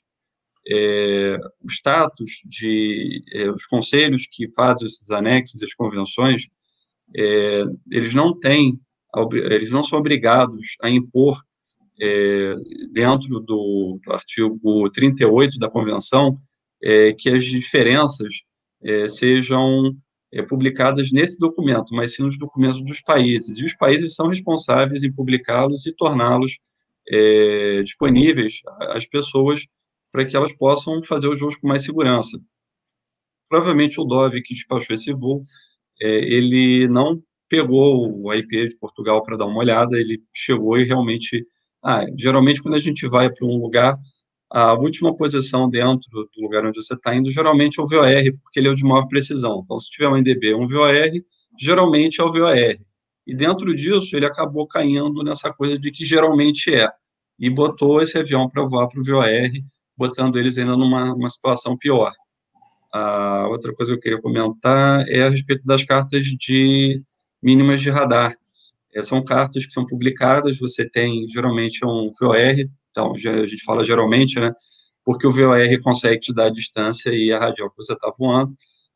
É, o status de é, os conselhos que fazem esses anexos, as convenções, é, eles não têm, eles não são obrigados a impor é, dentro do, do, artigo 38 da convenção é, que as diferenças é, publicadas nesse documento, mas sim nos documentos dos países. E os países são responsáveis em publicá-los e torná-los disponíveis às pessoas para que elas possam fazer os voos com mais segurança. Provavelmente o Dove que despachou esse voo, é, ele não pegou o IP de Portugal para dar uma olhada, ele chegou e realmente, ah, geralmente quando a gente vai para um lugar, a última posição dentro do lugar onde você está indo, geralmente é o VOR, porque ele é o de maior precisão. Então, se tiver um NDB um VOR, geralmente é o VOR. E dentro disso, ele acabou caindo nessa coisa de que geralmente é. E botou esse avião para voar para o VOR, botando eles ainda numa situação pior. A outra coisa que eu queria comentar é a respeito das cartas de mínimas de radar. é, são cartas que são publicadas, você tem, geralmente, é um VOR, então, a gente fala geralmente, né, porque o VOR consegue te dar a distância e a radial que você está voando,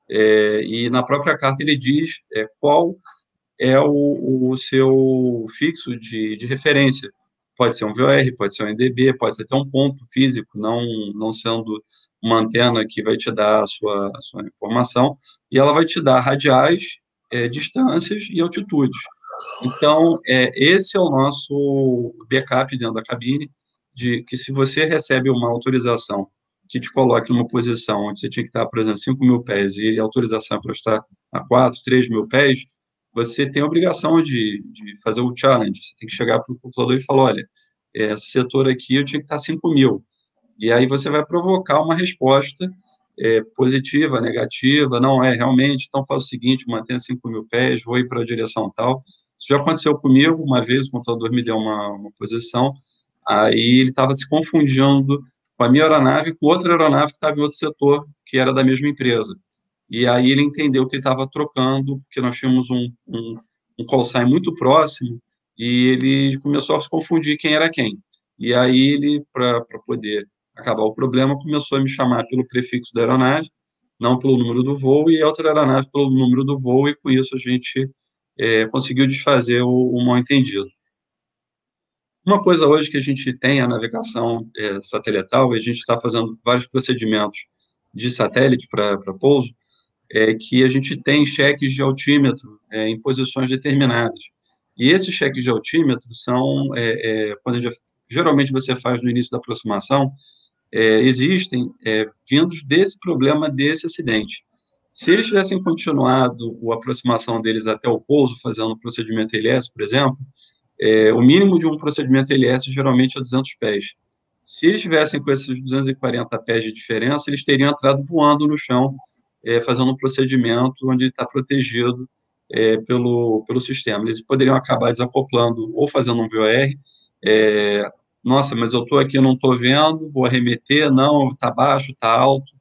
é, e na própria carta ele diz é, qual é o, o seu fixo de, de referência. Pode ser um VOR, pode ser um NDB, pode ser até um ponto físico, não, não sendo uma antena que vai te dar a sua, a sua informação, e ela vai te dar radiais, é, distâncias e altitudes. Então, é, esse é o nosso backup dentro da cabine, de que se você recebe uma autorização que te coloque numa posição onde você tinha que estar, por exemplo, 5 mil pés e a autorização é para estar a 4, 3 mil pés, você tem a obrigação de, de fazer o challenge. Você tem que chegar para o computador e falar, olha, esse setor aqui eu tinha que estar 5 mil. E aí você vai provocar uma resposta é, positiva, negativa, não é realmente, então faz o seguinte, mantenha 5 mil pés, vou ir para a direção tal. Isso já aconteceu comigo, uma vez o computador me deu uma, uma posição, aí ele estava se confundindo com a minha aeronave com outra aeronave que estava em outro setor, que era da mesma empresa. E aí ele entendeu que ele estava trocando, porque nós tínhamos um, um, um call sign muito próximo, e ele começou a se confundir quem era quem. E aí ele, para poder acabar o problema, começou a me chamar pelo prefixo da aeronave, não pelo número do voo, e a outra aeronave pelo número do voo, e com isso a gente é, conseguiu desfazer o, o mal-entendido. Uma coisa hoje que a gente tem a navegação é, satelital, e a gente está fazendo vários procedimentos de satélite para pouso, é que a gente tem cheques de altímetro é, em posições determinadas. E esses cheques de altímetro são, é, é, quando geralmente você faz no início da aproximação, é, existem é, vindos desse problema, desse acidente. Se eles tivessem continuado a aproximação deles até o pouso, fazendo o procedimento LS, por exemplo, é, o mínimo de um procedimento LS geralmente é 200 pés. Se eles tivessem com esses 240 pés de diferença, eles teriam entrado voando no chão é, fazendo um procedimento onde está protegido é, pelo, pelo sistema. Eles poderiam acabar desacoplando ou fazendo um VOR. É, Nossa, mas eu estou aqui, não estou vendo, vou arremeter, não, está baixo, está alto.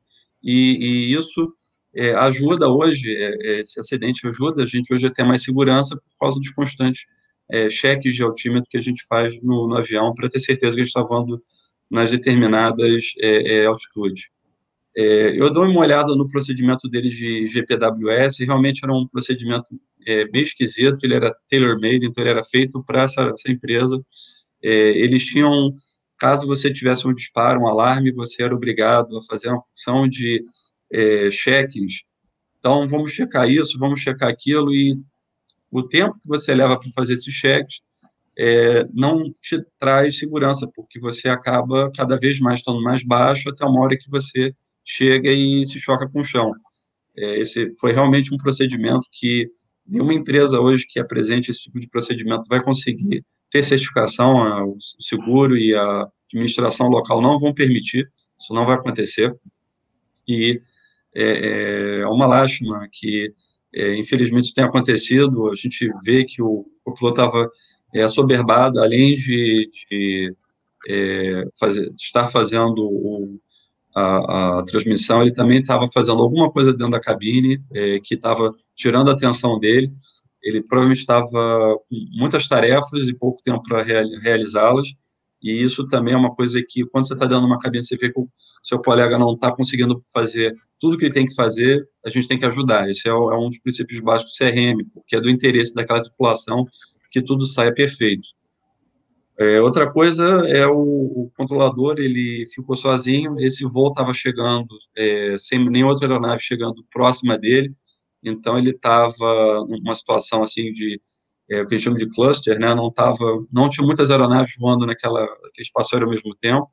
E, e isso é, ajuda hoje, é, é, esse acidente ajuda a gente hoje a ter mais segurança por causa dos constantes é, cheques de altímetro que a gente faz no, no avião para ter certeza que a gente está voando nas determinadas altitudes. É, eu dou uma olhada no procedimento deles de GPWS, realmente era um procedimento é, bem esquisito, ele era tailor-made, então ele era feito para essa, essa, empresa. É, eles tinham, caso você tivesse um disparo, um alarme, você era obrigado a fazer uma função de é, cheques. Então, vamos checar isso, vamos checar aquilo, e o tempo que você leva para fazer esses cheques é, não te traz segurança, porque você acaba cada vez mais estando mais baixo até uma hora que você chega e se choca com o chão. É, esse foi realmente um procedimento que nenhuma empresa hoje que apresente esse tipo de procedimento vai conseguir ter certificação, o seguro e a administração local não vão permitir, isso não vai acontecer. E é, é uma lástima que, é, infelizmente, isso tenha acontecido. A gente vê que o, piloto estava é, assoberbado, além de, de, é, fazer, estar fazendo o, a, a transmissão, ele também estava fazendo alguma coisa dentro da cabine é, que estava tirando a atenção dele. Ele provavelmente estava com muitas tarefas e pouco tempo para realizá-las. E isso também é uma coisa que, quando você está dando uma cabine, você vê que o seu colega não está conseguindo fazer tudo que ele tem que fazer, a gente tem que ajudar. Esse é, é um dos princípios básicos do CRM, porque é do interesse daquela tripulação que tudo saia perfeito. É, outra coisa é o, o, controlador, ele ficou sozinho, esse voo estava chegando, é, sem nenhuma outra aeronave chegando próxima dele, então ele estava numa situação assim de, é, o que a gente chama de cluster, né, não tava, não tinha muitas aeronaves voando naquela, naquele espaço ao mesmo tempo,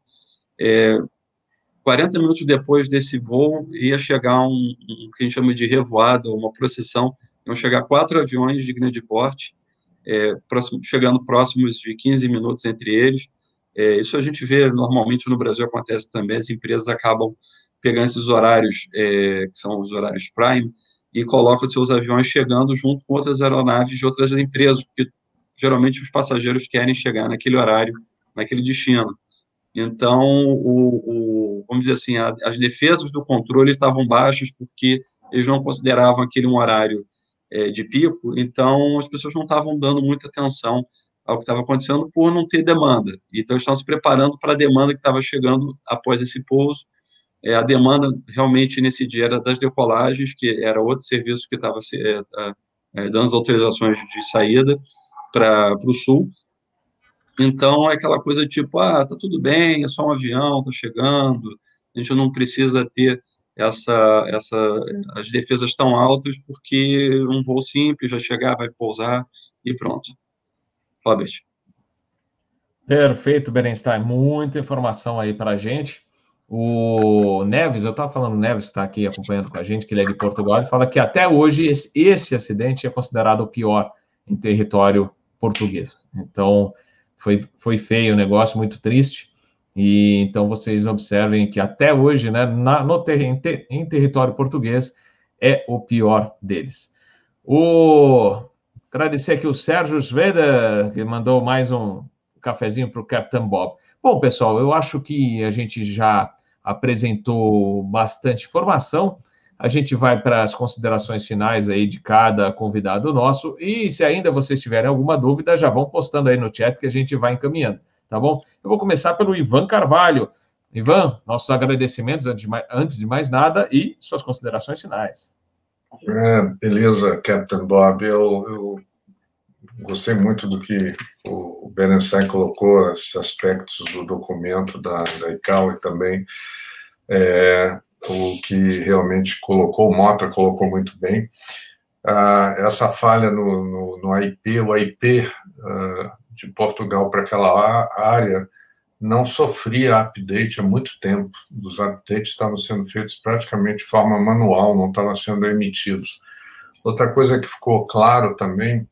40 é, minutos depois desse voo, ia chegar um, um que a gente chama de revoada, uma procissão, iam chegar quatro aviões de grande porte, é, próximo, chegando próximos de 15 minutos entre eles. É, isso a gente vê normalmente no Brasil acontece também, as empresas acabam pegando esses horários, é, que são os horários prime, e colocam seus aviões chegando junto com outras aeronaves de outras empresas, porque geralmente os passageiros querem chegar naquele horário, naquele destino. Então, o, o, vamos dizer assim, a, as defesas do controle estavam baixas porque eles não consideravam aquele um horário é, de pico, então as pessoas não estavam dando muita atenção ao que estava acontecendo por não ter demanda. Então, estavam se preparando para a demanda que estava chegando após esse pouso. É, a demanda realmente nesse dia era das decolagens, que era outro serviço que estava é, é, dando as autorizações de saída para o sul. Então, é aquela coisa tipo, ah, tá tudo bem, é só um avião, tá chegando, a gente não precisa ter essa, essa, as defesas tão altas, porque um voo simples vai chegar, vai pousar e pronto. Robert. Perfeito, Berenstein. Muita informação aí para a gente. O Neves, eu estava falando, o Neves está aqui acompanhando com a gente, que ele é de Portugal, ele fala que até hoje esse, esse acidente é considerado o pior em território português. Então, foi, foi feio o negócio, muito triste. E então vocês observem que até hoje, né, na, no ter, em, ter, em território português, é o pior deles. O Agradecer aqui o Sérgio Sveda, que mandou mais um cafezinho para o Captain Bob. Bom, pessoal, eu acho que a gente já apresentou bastante informação. A gente vai para as considerações finais aí de cada convidado nosso. E se ainda vocês tiverem alguma dúvida, já vão postando aí no chat que a gente vai encaminhando, tá bom? Eu vou começar pelo Ivan Carvalho. Ivan, nossos agradecimentos antes de mais, nada e suas considerações finais. É, beleza, Captain Bob. Eu, eu, gostei muito do que o Berenstein colocou, esses aspectos do documento da, da ICAO e também é, o que realmente colocou, o Mota colocou muito bem. Ah, essa falha no, no, no o AIP ah, de Portugal para aquela área não sofria update há muito tempo. Os updates estavam sendo feitos praticamente de forma manual, não estavam sendo emitidos. Outra coisa que ficou claro também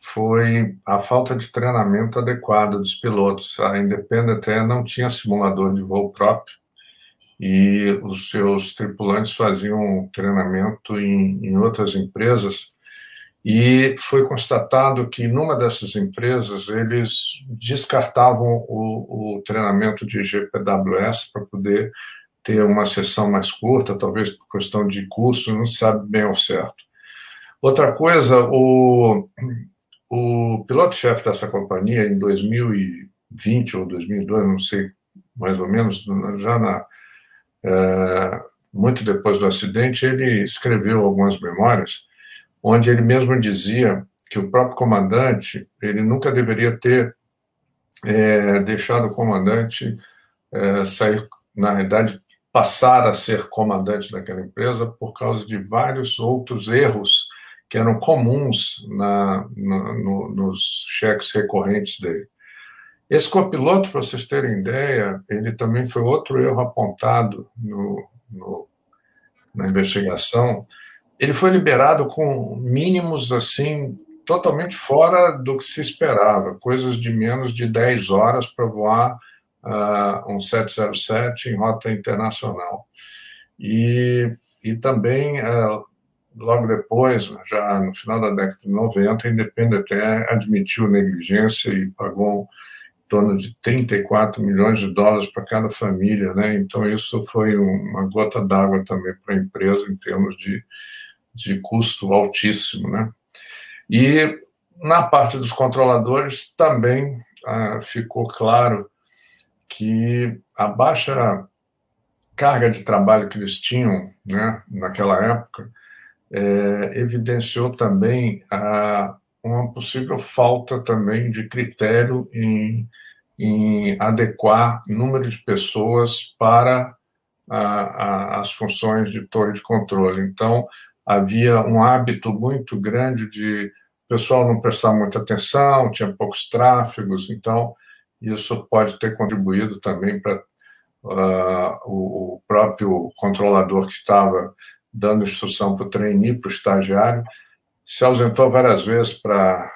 foi a falta de treinamento adequado dos pilotos. A Independent Air não tinha simulador de voo próprio e os seus tripulantes faziam treinamento em, em outras empresas e foi constatado que numa dessas empresas eles descartavam o, o treinamento de GPWS para poder ter uma sessão mais curta, talvez por questão de custo, não sabe bem ao certo. Outra coisa, o, o piloto-chefe dessa companhia, em 2020 ou 2002, não sei mais ou menos, já na, é, muito depois do acidente, ele escreveu algumas memórias onde ele mesmo dizia que o próprio comandante ele nunca deveria ter é, deixado o comandante é, sair, na realidade, passar a ser comandante daquela empresa por causa de vários outros erros que eram comuns na, na, no, nos cheques recorrentes dele. Esse copiloto, para vocês terem ideia, ele também foi outro erro apontado no, no, na investigação, ele foi liberado com mínimos assim totalmente fora do que se esperava, coisas de menos de 10 horas para voar uh, um 707 em rota internacional. E, e também, uh, logo depois, já no final da década de 90, a Independent Air admitiu negligência e pagou em torno de 34 milhões de dólares para cada família, né? Então isso foi uma gota d'água também para a empresa em termos de de custo altíssimo, né? E na parte dos controladores também ah, ficou claro que a baixa carga de trabalho que eles tinham, né, naquela época, é, evidenciou também a, uma possível falta também de critério em, em adequar número de pessoas para a, a, as funções de torre de controle. Então, havia um hábito muito grande de o pessoal não prestar muita atenção, tinha poucos tráfegos, então isso pode ter contribuído também para uh, o, o, próprio controlador que estava dando instrução para o trainee, para o estagiário, se ausentou várias vezes para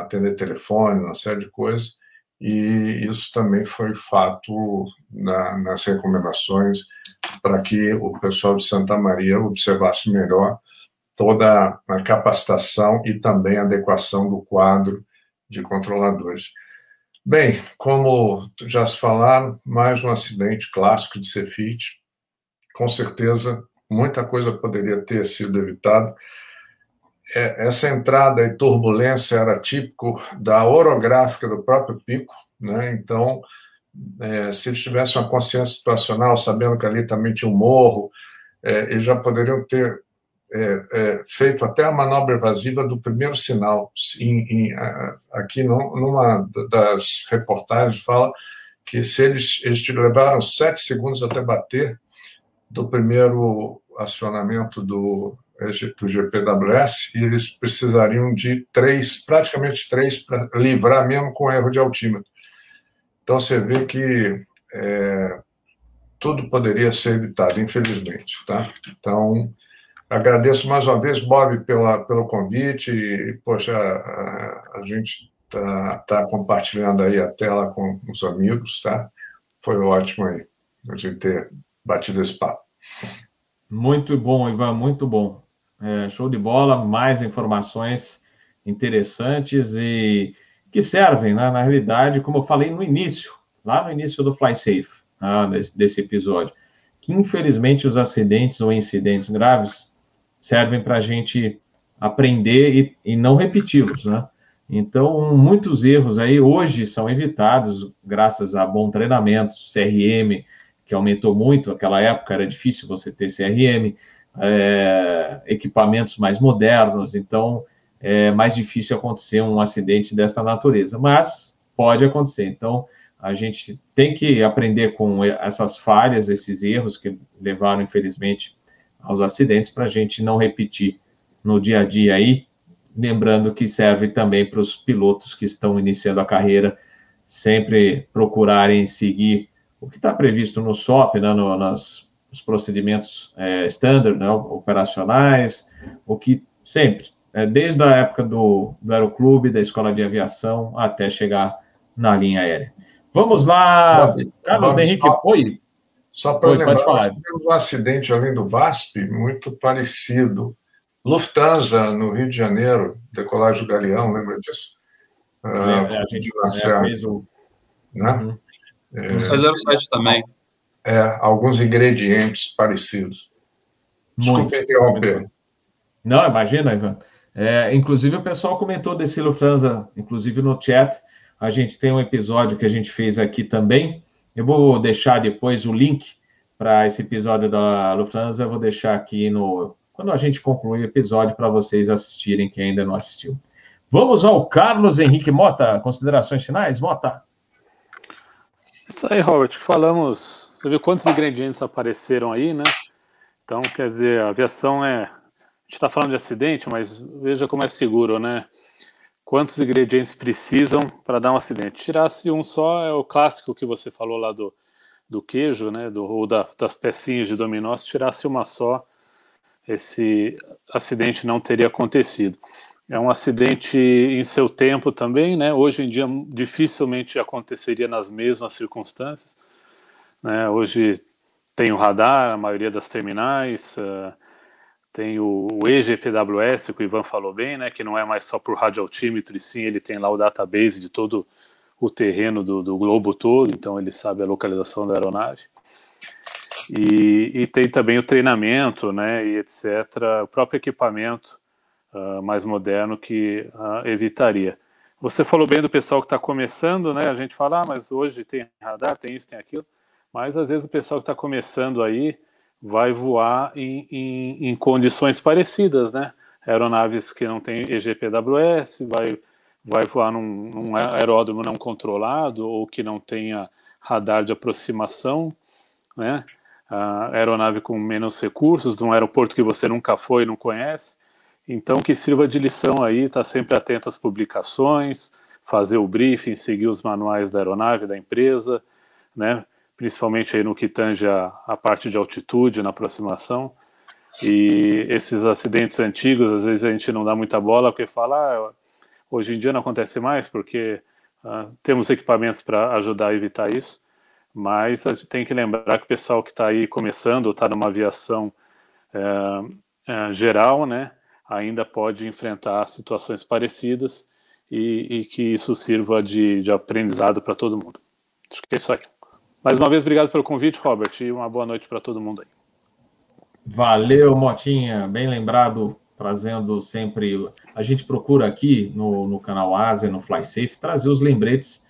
atender telefone, uma série de coisas, e isso também foi fato na, nas recomendações para que o pessoal de Santa Maria observasse melhor toda a capacitação e também adequação do quadro de controladores. Bem, como já se falaram, mais um acidente clássico de Cefit. Com certeza, muita coisa poderia ter sido evitada. é, essa entrada e turbulência era típico da orográfica do próprio pico, né? Então, é, se eles tivessem uma consciência situacional, sabendo que ali também tinha um morro, é, eles já poderiam ter é, é, feito até a manobra evasiva do primeiro sinal. Em, em, aqui, numa das reportagens, fala que se eles, eles levaram sete segundos até bater do primeiro acionamento do, do GPWS e eles precisariam de três, praticamente três, para livrar mesmo com erro de altímetro. Então você vê que é, tudo poderia ser evitado, infelizmente. Tá? Então, agradeço mais uma vez, Bob, pela, pelo convite. E, poxa, a, a gente está tá compartilhando aí a tela com os amigos, tá? Foi ótimo aí a gente ter batido esse papo. Muito bom, Ivan, muito bom. É, show de bola, mais informações interessantes e que servem, né, na realidade, como eu falei no início, lá no início do Fly Safe, né, desse, desse episódio, que infelizmente os acidentes ou incidentes graves servem para a gente aprender e, e não repeti-los, né? Então, muitos erros aí hoje são evitados graças a bom treinamento, CRM, que aumentou muito, naquela época era difícil você ter CRM, é, equipamentos mais modernos, então é mais difícil acontecer um acidente desta natureza, mas pode acontecer. Então a gente tem que aprender com essas falhas, esses erros que levaram, infelizmente, aos acidentes, para a gente não repetir no dia a dia aí. Lembrando que serve também para os pilotos que estão iniciando a carreira, sempre procurarem seguir o que está previsto no SOP, né, no, nas os procedimentos é, standard, né, operacionais, o que sempre, é, desde a época do, do aeroclube, da escola de aviação, até chegar na linha aérea. Vamos lá, Bob, Carlos Bob, Henrique, só, oi. Só para lembrar, nós tivemos um acidente além do VASP muito parecido. Lufthansa, no Rio de Janeiro, decolagem do Galeão, lembra disso? Uh, é, a gente é, fez o... Né? Uhum. É, 07 também é, alguns ingredientes parecidos. Desculpe interromper. Não, imagina, Ivan. É, inclusive, o pessoal comentou desse Lufthansa, inclusive no chat. A gente tem um episódio que a gente fez aqui também. Eu vou deixar depois o link para esse episódio da Lufthansa. Eu vou deixar aqui no. Quando a gente concluir o episódio, para vocês assistirem, quem ainda não assistiu. Vamos ao Carlos Henrique Mota. Considerações finais, Mota? Isso aí, Robert. Falamos você viu quantos ingredientes apareceram aí, né? Então, quer dizer, a aviação é. A gente está falando de acidente, mas veja como é seguro, né? Quantos ingredientes precisam para dar um acidente? Tirasse um só é o clássico que você falou lá do, do queijo, né? Do, ou da, das pecinhas de dominó. Se tirasse uma só, esse acidente não teria acontecido. É um acidente em seu tempo também, né? Hoje em dia dificilmente aconteceria nas mesmas circunstâncias né? Hoje tem o radar, a maioria das terminais, uh, tem o, o, EGPWS, que o Ivan falou bem, né? que não é mais só por radioaltímetro, e sim ele tem lá o database de todo o terreno do, do globo todo, então ele sabe a localização da aeronave. E, e, tem também o treinamento, né, e etc., o próprio equipamento uh, mais moderno que uh, evitaria. Você falou bem do pessoal que está começando, né, a gente fala, ah, mas hoje tem radar, tem isso, tem aquilo. Mas às vezes o pessoal que está começando aí vai voar em, em, em, condições parecidas, né? Aeronaves que não tem EGPWS, vai, vai voar num, num aeródromo não controlado ou que não tenha radar de aproximação, né? A aeronave com menos recursos, num aeroporto que você nunca foi e não conhece. Então, que sirva de lição aí, estar tá sempre atento às publicações, fazer o briefing, seguir os manuais da aeronave, da empresa, né? principalmente aí no que tange a, a parte de altitude na aproximação. E esses acidentes antigos, às vezes a gente não dá muita bola, porque fala, ah, hoje em dia não acontece mais, porque ah, temos equipamentos para ajudar a evitar isso, mas a gente tem que lembrar que o pessoal que está aí começando, está numa aviação é, é, geral, né, ainda pode enfrentar situações parecidas e, e que isso sirva de, de aprendizado para todo mundo. Acho que é isso aí. Mais uma vez, obrigado pelo convite, Robert, e uma boa noite para todo mundo aí. Valeu, Motinha, bem lembrado trazendo sempre. A gente procura aqui no, no canal Ásia, no FlySafe, trazer os lembretes,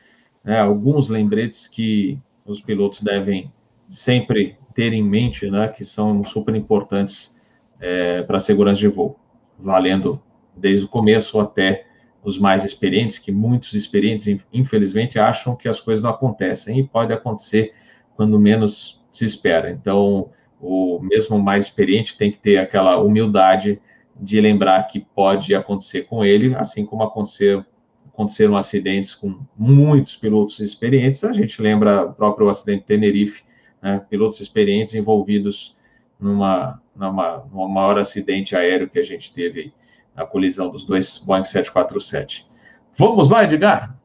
né, alguns lembretes que os pilotos devem sempre ter em mente, né, que são super importantes é, para a segurança de voo, valendo desde o começo até os mais experientes, que muitos experientes, infelizmente, acham que as coisas não acontecem, e pode acontecer quando menos se espera. Então, o mesmo mais experiente tem que ter aquela humildade de lembrar que pode acontecer com ele, assim como aconteceu, aconteceram acidentes com muitos pilotos experientes. A gente lembra o próprio acidente de Tenerife, né, pilotos experientes envolvidos numa, numa, numa maior acidente aéreo que a gente teve, a colisão dos dois Boeing 747. Vamos lá, Edgar?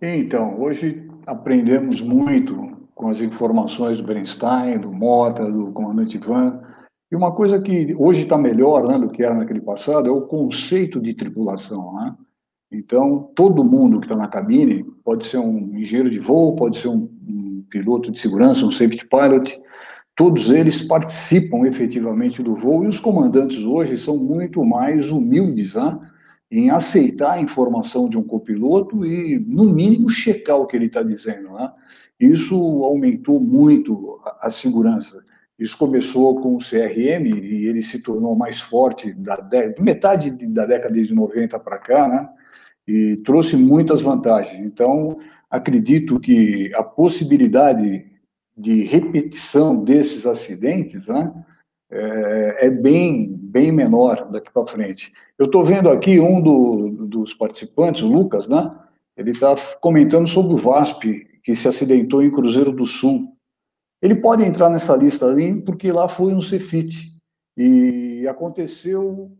Então, hoje aprendemos muito com as informações do Bernstein, do Mota, do comandante Ivan. E uma coisa que hoje está melhor né, do que era naquele passado é o conceito de tripulação. Né? Então, todo mundo que está na cabine pode ser um engenheiro de voo, pode ser um, um piloto de segurança, um safety pilot, todos eles participam efetivamente do voo e os comandantes hoje são muito mais humildes né, em aceitar a informação de um copiloto e, no mínimo, checar o que ele está dizendo. Né? Isso aumentou muito a, segurança. Isso começou com o CRM e ele se tornou mais forte da metade da década de 90 para cá, né? E trouxe muitas vantagens. Então, acredito que a possibilidade de repetição desses acidentes, né? É, é bem, bem menor daqui para frente. Eu estou vendo aqui um do, dos participantes, o Lucas, né? Ele está comentando sobre o VASP, que se acidentou em Cruzeiro do Sul. Ele pode entrar nessa lista ali porque lá foi um Cefit e aconteceu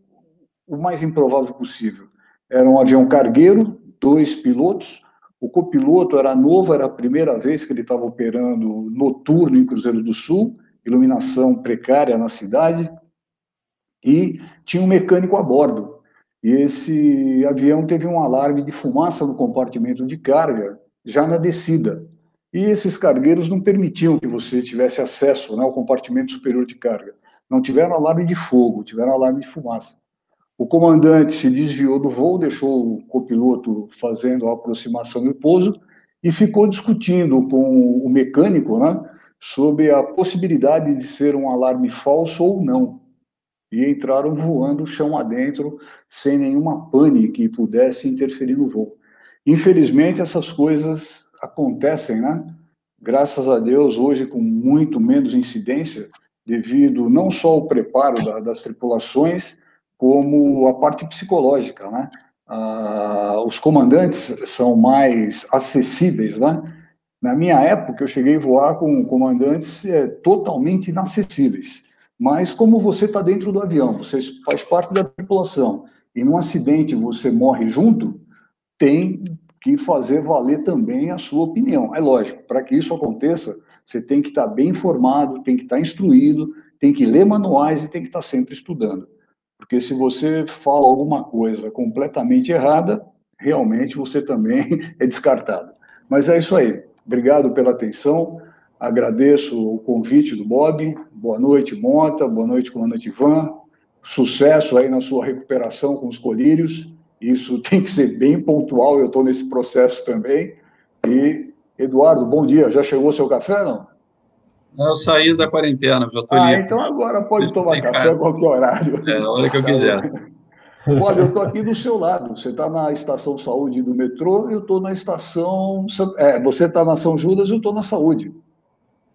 o mais improvável possível. Era um avião cargueiro, dois pilotos. O copiloto era novo, era a primeira vez que ele estava operando noturno em Cruzeiro do Sul, iluminação precária na cidade, e tinha um mecânico a bordo. E esse avião teve um alarme de fumaça no compartimento de carga já na descida. E esses cargueiros não permitiam que você tivesse acesso né, ao compartimento superior de carga. Não tiveram alarme de fogo, tiveram alarme de fumaça. O comandante se desviou do voo, deixou o copiloto fazendo a aproximação do pouso e ficou discutindo com o mecânico né, sobre a possibilidade de ser um alarme falso ou não. E entraram voando chão adentro, sem nenhuma pane que pudesse interferir no voo. Infelizmente, essas coisas acontecem, né? Graças a Deus, hoje com muito menos incidência, devido não só ao preparo da, das tripulações, como a parte psicológica, né? Ah, os comandantes são mais acessíveis, né? Na minha época, eu cheguei a voar com comandantes é, totalmente inacessíveis. Mas como você está dentro do avião, você faz parte da tripulação, e num acidente você morre junto, tem que fazer valer também a sua opinião. É lógico, para que isso aconteça, você tem que estar bem informado, tem que estar instruído, tem que ler manuais e tem que estar sempre estudando. Porque se você fala alguma coisa completamente errada, realmente você também é descartado. Mas é isso aí. Obrigado pela atenção. Agradeço o convite do Bob. Boa noite, Monta. Boa noite, comandante Ivan. Sucesso aí na sua recuperação com os colírios. Isso tem que ser bem pontual, eu estou nesse processo também. E, Eduardo, bom dia. Já chegou o seu café, não? Eu saí da quarentena, já estou Ah, então agora pode tomar café a qualquer horário. É, a hora que eu quiser. Olha, eu estou aqui do seu lado. Você está na estação saúde do metrô, eu estou na estação. É, você está na São Judas, eu estou na saúde.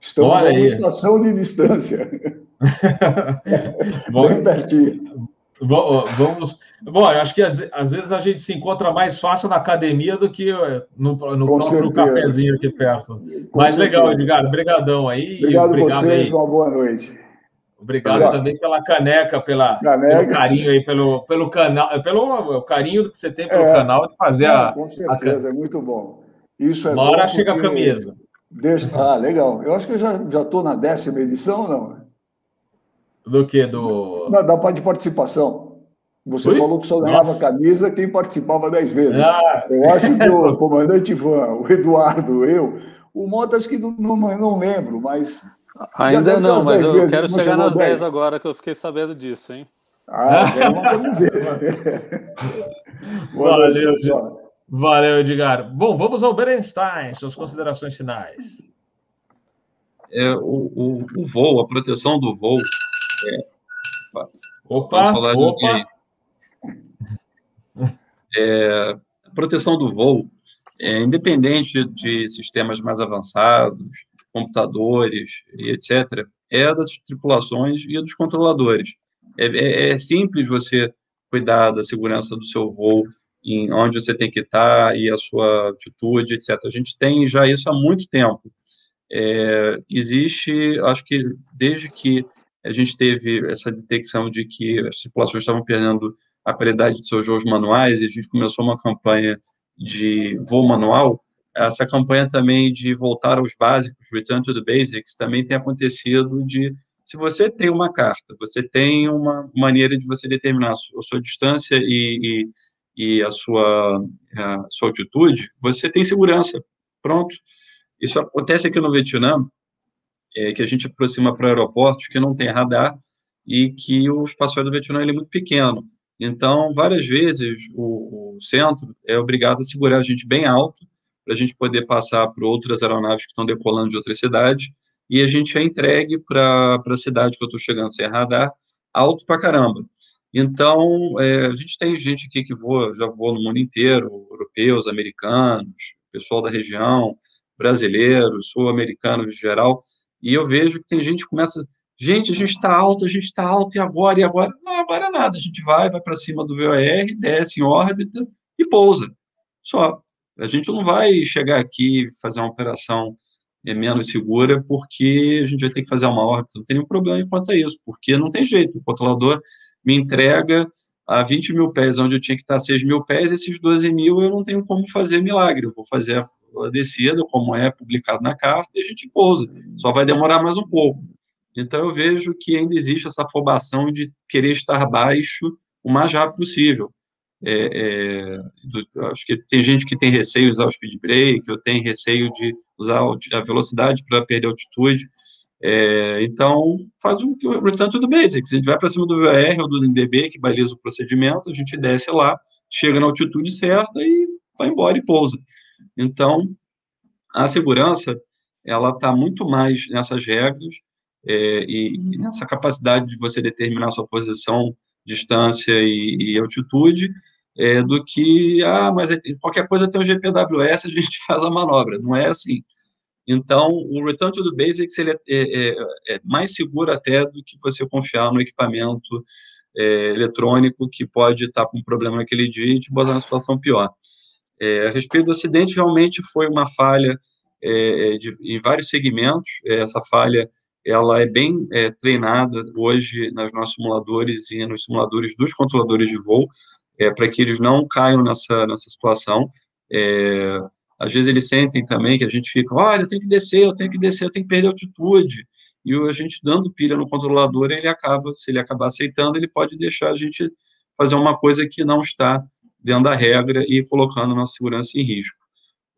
Estamos Olha a uma aí. estação de distância. Bem pertinho. Vamos. Bom, eu acho que às, às, vezes a gente se encontra mais fácil na academia do que eh, no, no próprio certeza. cafezinho aqui perto. Com Mas certeza. legal, Edgar, obrigadão aí. Obrigado, obrigado vocês, aí. uma boa noite. Obrigado, obrigado, também pela caneca, pela, caneca. pelo carinho aí, pelo, pelo canal, pelo carinho que você tem pelo é, canal de fazer a. Com certeza, a... é muito bom. Isso é Uma hora chega a camisa. Deixa... Ah, legal. Eu acho que eu já estou na décima edição, não? Do que? Do... Da, da de participação. Você Oi? falou que só ganhava Nossa. camisa quem participava dez vezes. Ah. Eu acho que o comandante Ivan, o Eduardo, eu, o Mota acho que não, não, não lembro, mas. Ainda não, mas eu quero chegar nas 10 agora que eu fiquei sabendo disso, hein? Ah, é uma camiseta. Valeu, Valeu, Edgar. Bom, vamos ao Berenstein, suas considerações finais. É, o, o, o voo, a proteção do voo. É, opa, opa. É, a proteção do voo, é, independente de sistemas mais avançados, computadores e etc., é das tripulações e dos controladores. É, é, é, simples você cuidar da segurança do seu voo, em onde você tem que estar e a sua atitude, etc. A gente tem já isso há muito tempo. É, existe, acho que desde que a gente teve essa detecção de que as tripulações estavam perdendo a qualidade de seus voos manuais e a gente começou uma campanha de voo manual, essa campanha também de voltar aos básicos, return to the basics, também tem acontecido de se você tem uma carta, você tem uma maneira de você determinar a sua, distância e, e, e, a, sua, a sua altitude, você tem segurança. Pronto. Isso acontece aqui no Vietnã, é, que a gente aproxima para aeroportos que não tem radar e que o espaço aéreo do Vietnã é muito pequeno. Então, várias vezes, o, o, centro é obrigado a segurar a gente bem alto para a gente poder passar por outras aeronaves que estão decolando de outras cidades, e a gente é entregue para a cidade que eu estou chegando sem radar, alto para caramba. Então, é, a gente tem gente aqui que voa, já voou no mundo inteiro, europeus, americanos, pessoal da região, brasileiros, sul-americanos em geral, e eu vejo que tem gente que começa, gente, a gente está alto, a gente está alto, e agora, e agora? Não, agora nada, a gente vai, vai para cima do VOR, desce em órbita e pousa, só. A gente não vai chegar aqui fazer uma operação é, menos segura porque a gente vai ter que fazer uma órbita, não tem nenhum problema quanto a isso, porque não tem jeito, o controlador me entrega a 20 mil pés, onde eu tinha que estar a 6 mil pés, esses 12 mil eu não tenho como fazer milagre, eu vou fazer descida, como é publicado na carta, e a gente pousa. Só vai demorar mais um pouco. Então, eu vejo que ainda existe essa afobação de querer estar baixo o mais rápido possível. É, é, do, acho que tem gente que tem receio de usar o speed brake, eu tenho receio de usar a velocidade para perder altitude. É, então, faz um return to the basics. A gente vai para cima do VR ou do NDB, que baliza o procedimento, a gente desce lá, chega na altitude certa e vai embora e pousa. Então, a segurança, ela está muito mais nessas regras é, e, e, nessa capacidade de você determinar sua posição, distância e, e altitude, é, do que, ah, mas é, qualquer coisa tem o GPWS, a gente faz a manobra. Não é assim. Então, o Return to the Basics ele é, é, é, é mais seguro até do que você confiar no equipamento eletrônico que pode estar com um problema naquele dia e te botar numa situação pior. É, a respeito do acidente, realmente foi uma falha é, é de, em vários segmentos. É, essa falha ela é bem é, treinada hoje nos nossos simuladores e nos simuladores dos controladores de voo, é, para que eles não caiam nessa, nessa situação. às vezes eles sentem também que a gente fica, olha, eu tenho que descer, eu tenho que descer, eu tenho que perder altitude. E a gente dando pilha no controlador, ele acaba, se ele acabar aceitando, ele pode deixar a gente fazer uma coisa que não está dentro da regra e colocando a nossa segurança em risco.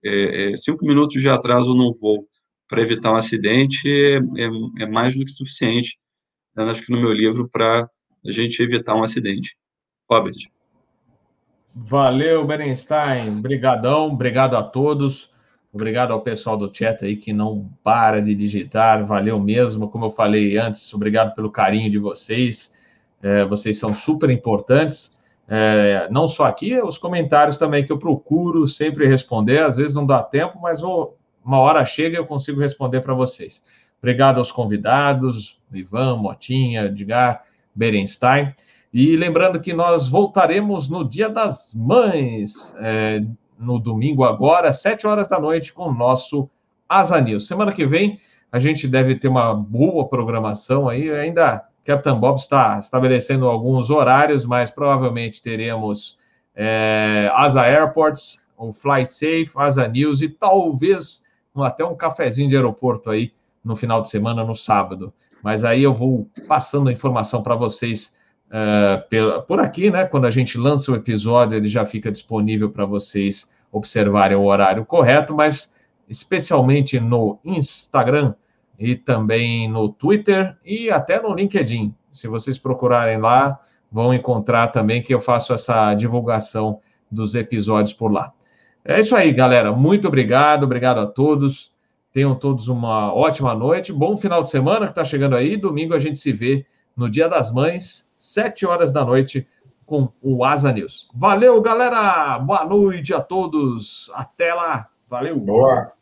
É, é, cinco minutos de atraso no voo para evitar um acidente é, é, é, mais do que suficiente, né, acho que no meu livro, para a gente evitar um acidente. Robert. Valeu, Berenstein. Obrigadão, obrigado a todos. Obrigado ao pessoal do chat aí que não para de digitar. Valeu mesmo. Como eu falei antes, obrigado pelo carinho de vocês. É, vocês são super importantes. É, não só aqui, os comentários também que eu procuro sempre responder. Às vezes não dá tempo, mas vou, uma hora chega e eu consigo responder para vocês. Obrigado aos convidados, Ivan, Motinha, Edgar, Berenstein. E lembrando que nós voltaremos no Dia das Mães, é, no domingo agora, sete horas da noite, com o nosso Asa News. Semana que vem a gente deve ter uma boa programação aí, ainda Captain Bob está estabelecendo alguns horários, mas provavelmente teremos é, Asa Airports, o Fly Safe, Asa News e talvez até um cafezinho de aeroporto aí no final de semana, no sábado. Mas aí eu vou passando a informação para vocês uh, por aqui, né? Quando a gente lança o episódio, ele já fica disponível para vocês observarem o horário correto, mas especialmente no Instagram e também no Twitter e até no LinkedIn. Se vocês procurarem lá, vão encontrar também que eu faço essa divulgação dos episódios por lá. É isso aí, galera. Muito obrigado, obrigado a todos. Tenham todos uma ótima noite, bom final de semana que está chegando aí. Domingo a gente se vê no Dia das Mães, sete horas da noite, com o Asa News. Valeu, galera! Boa noite a todos. Até lá. Valeu. Boa.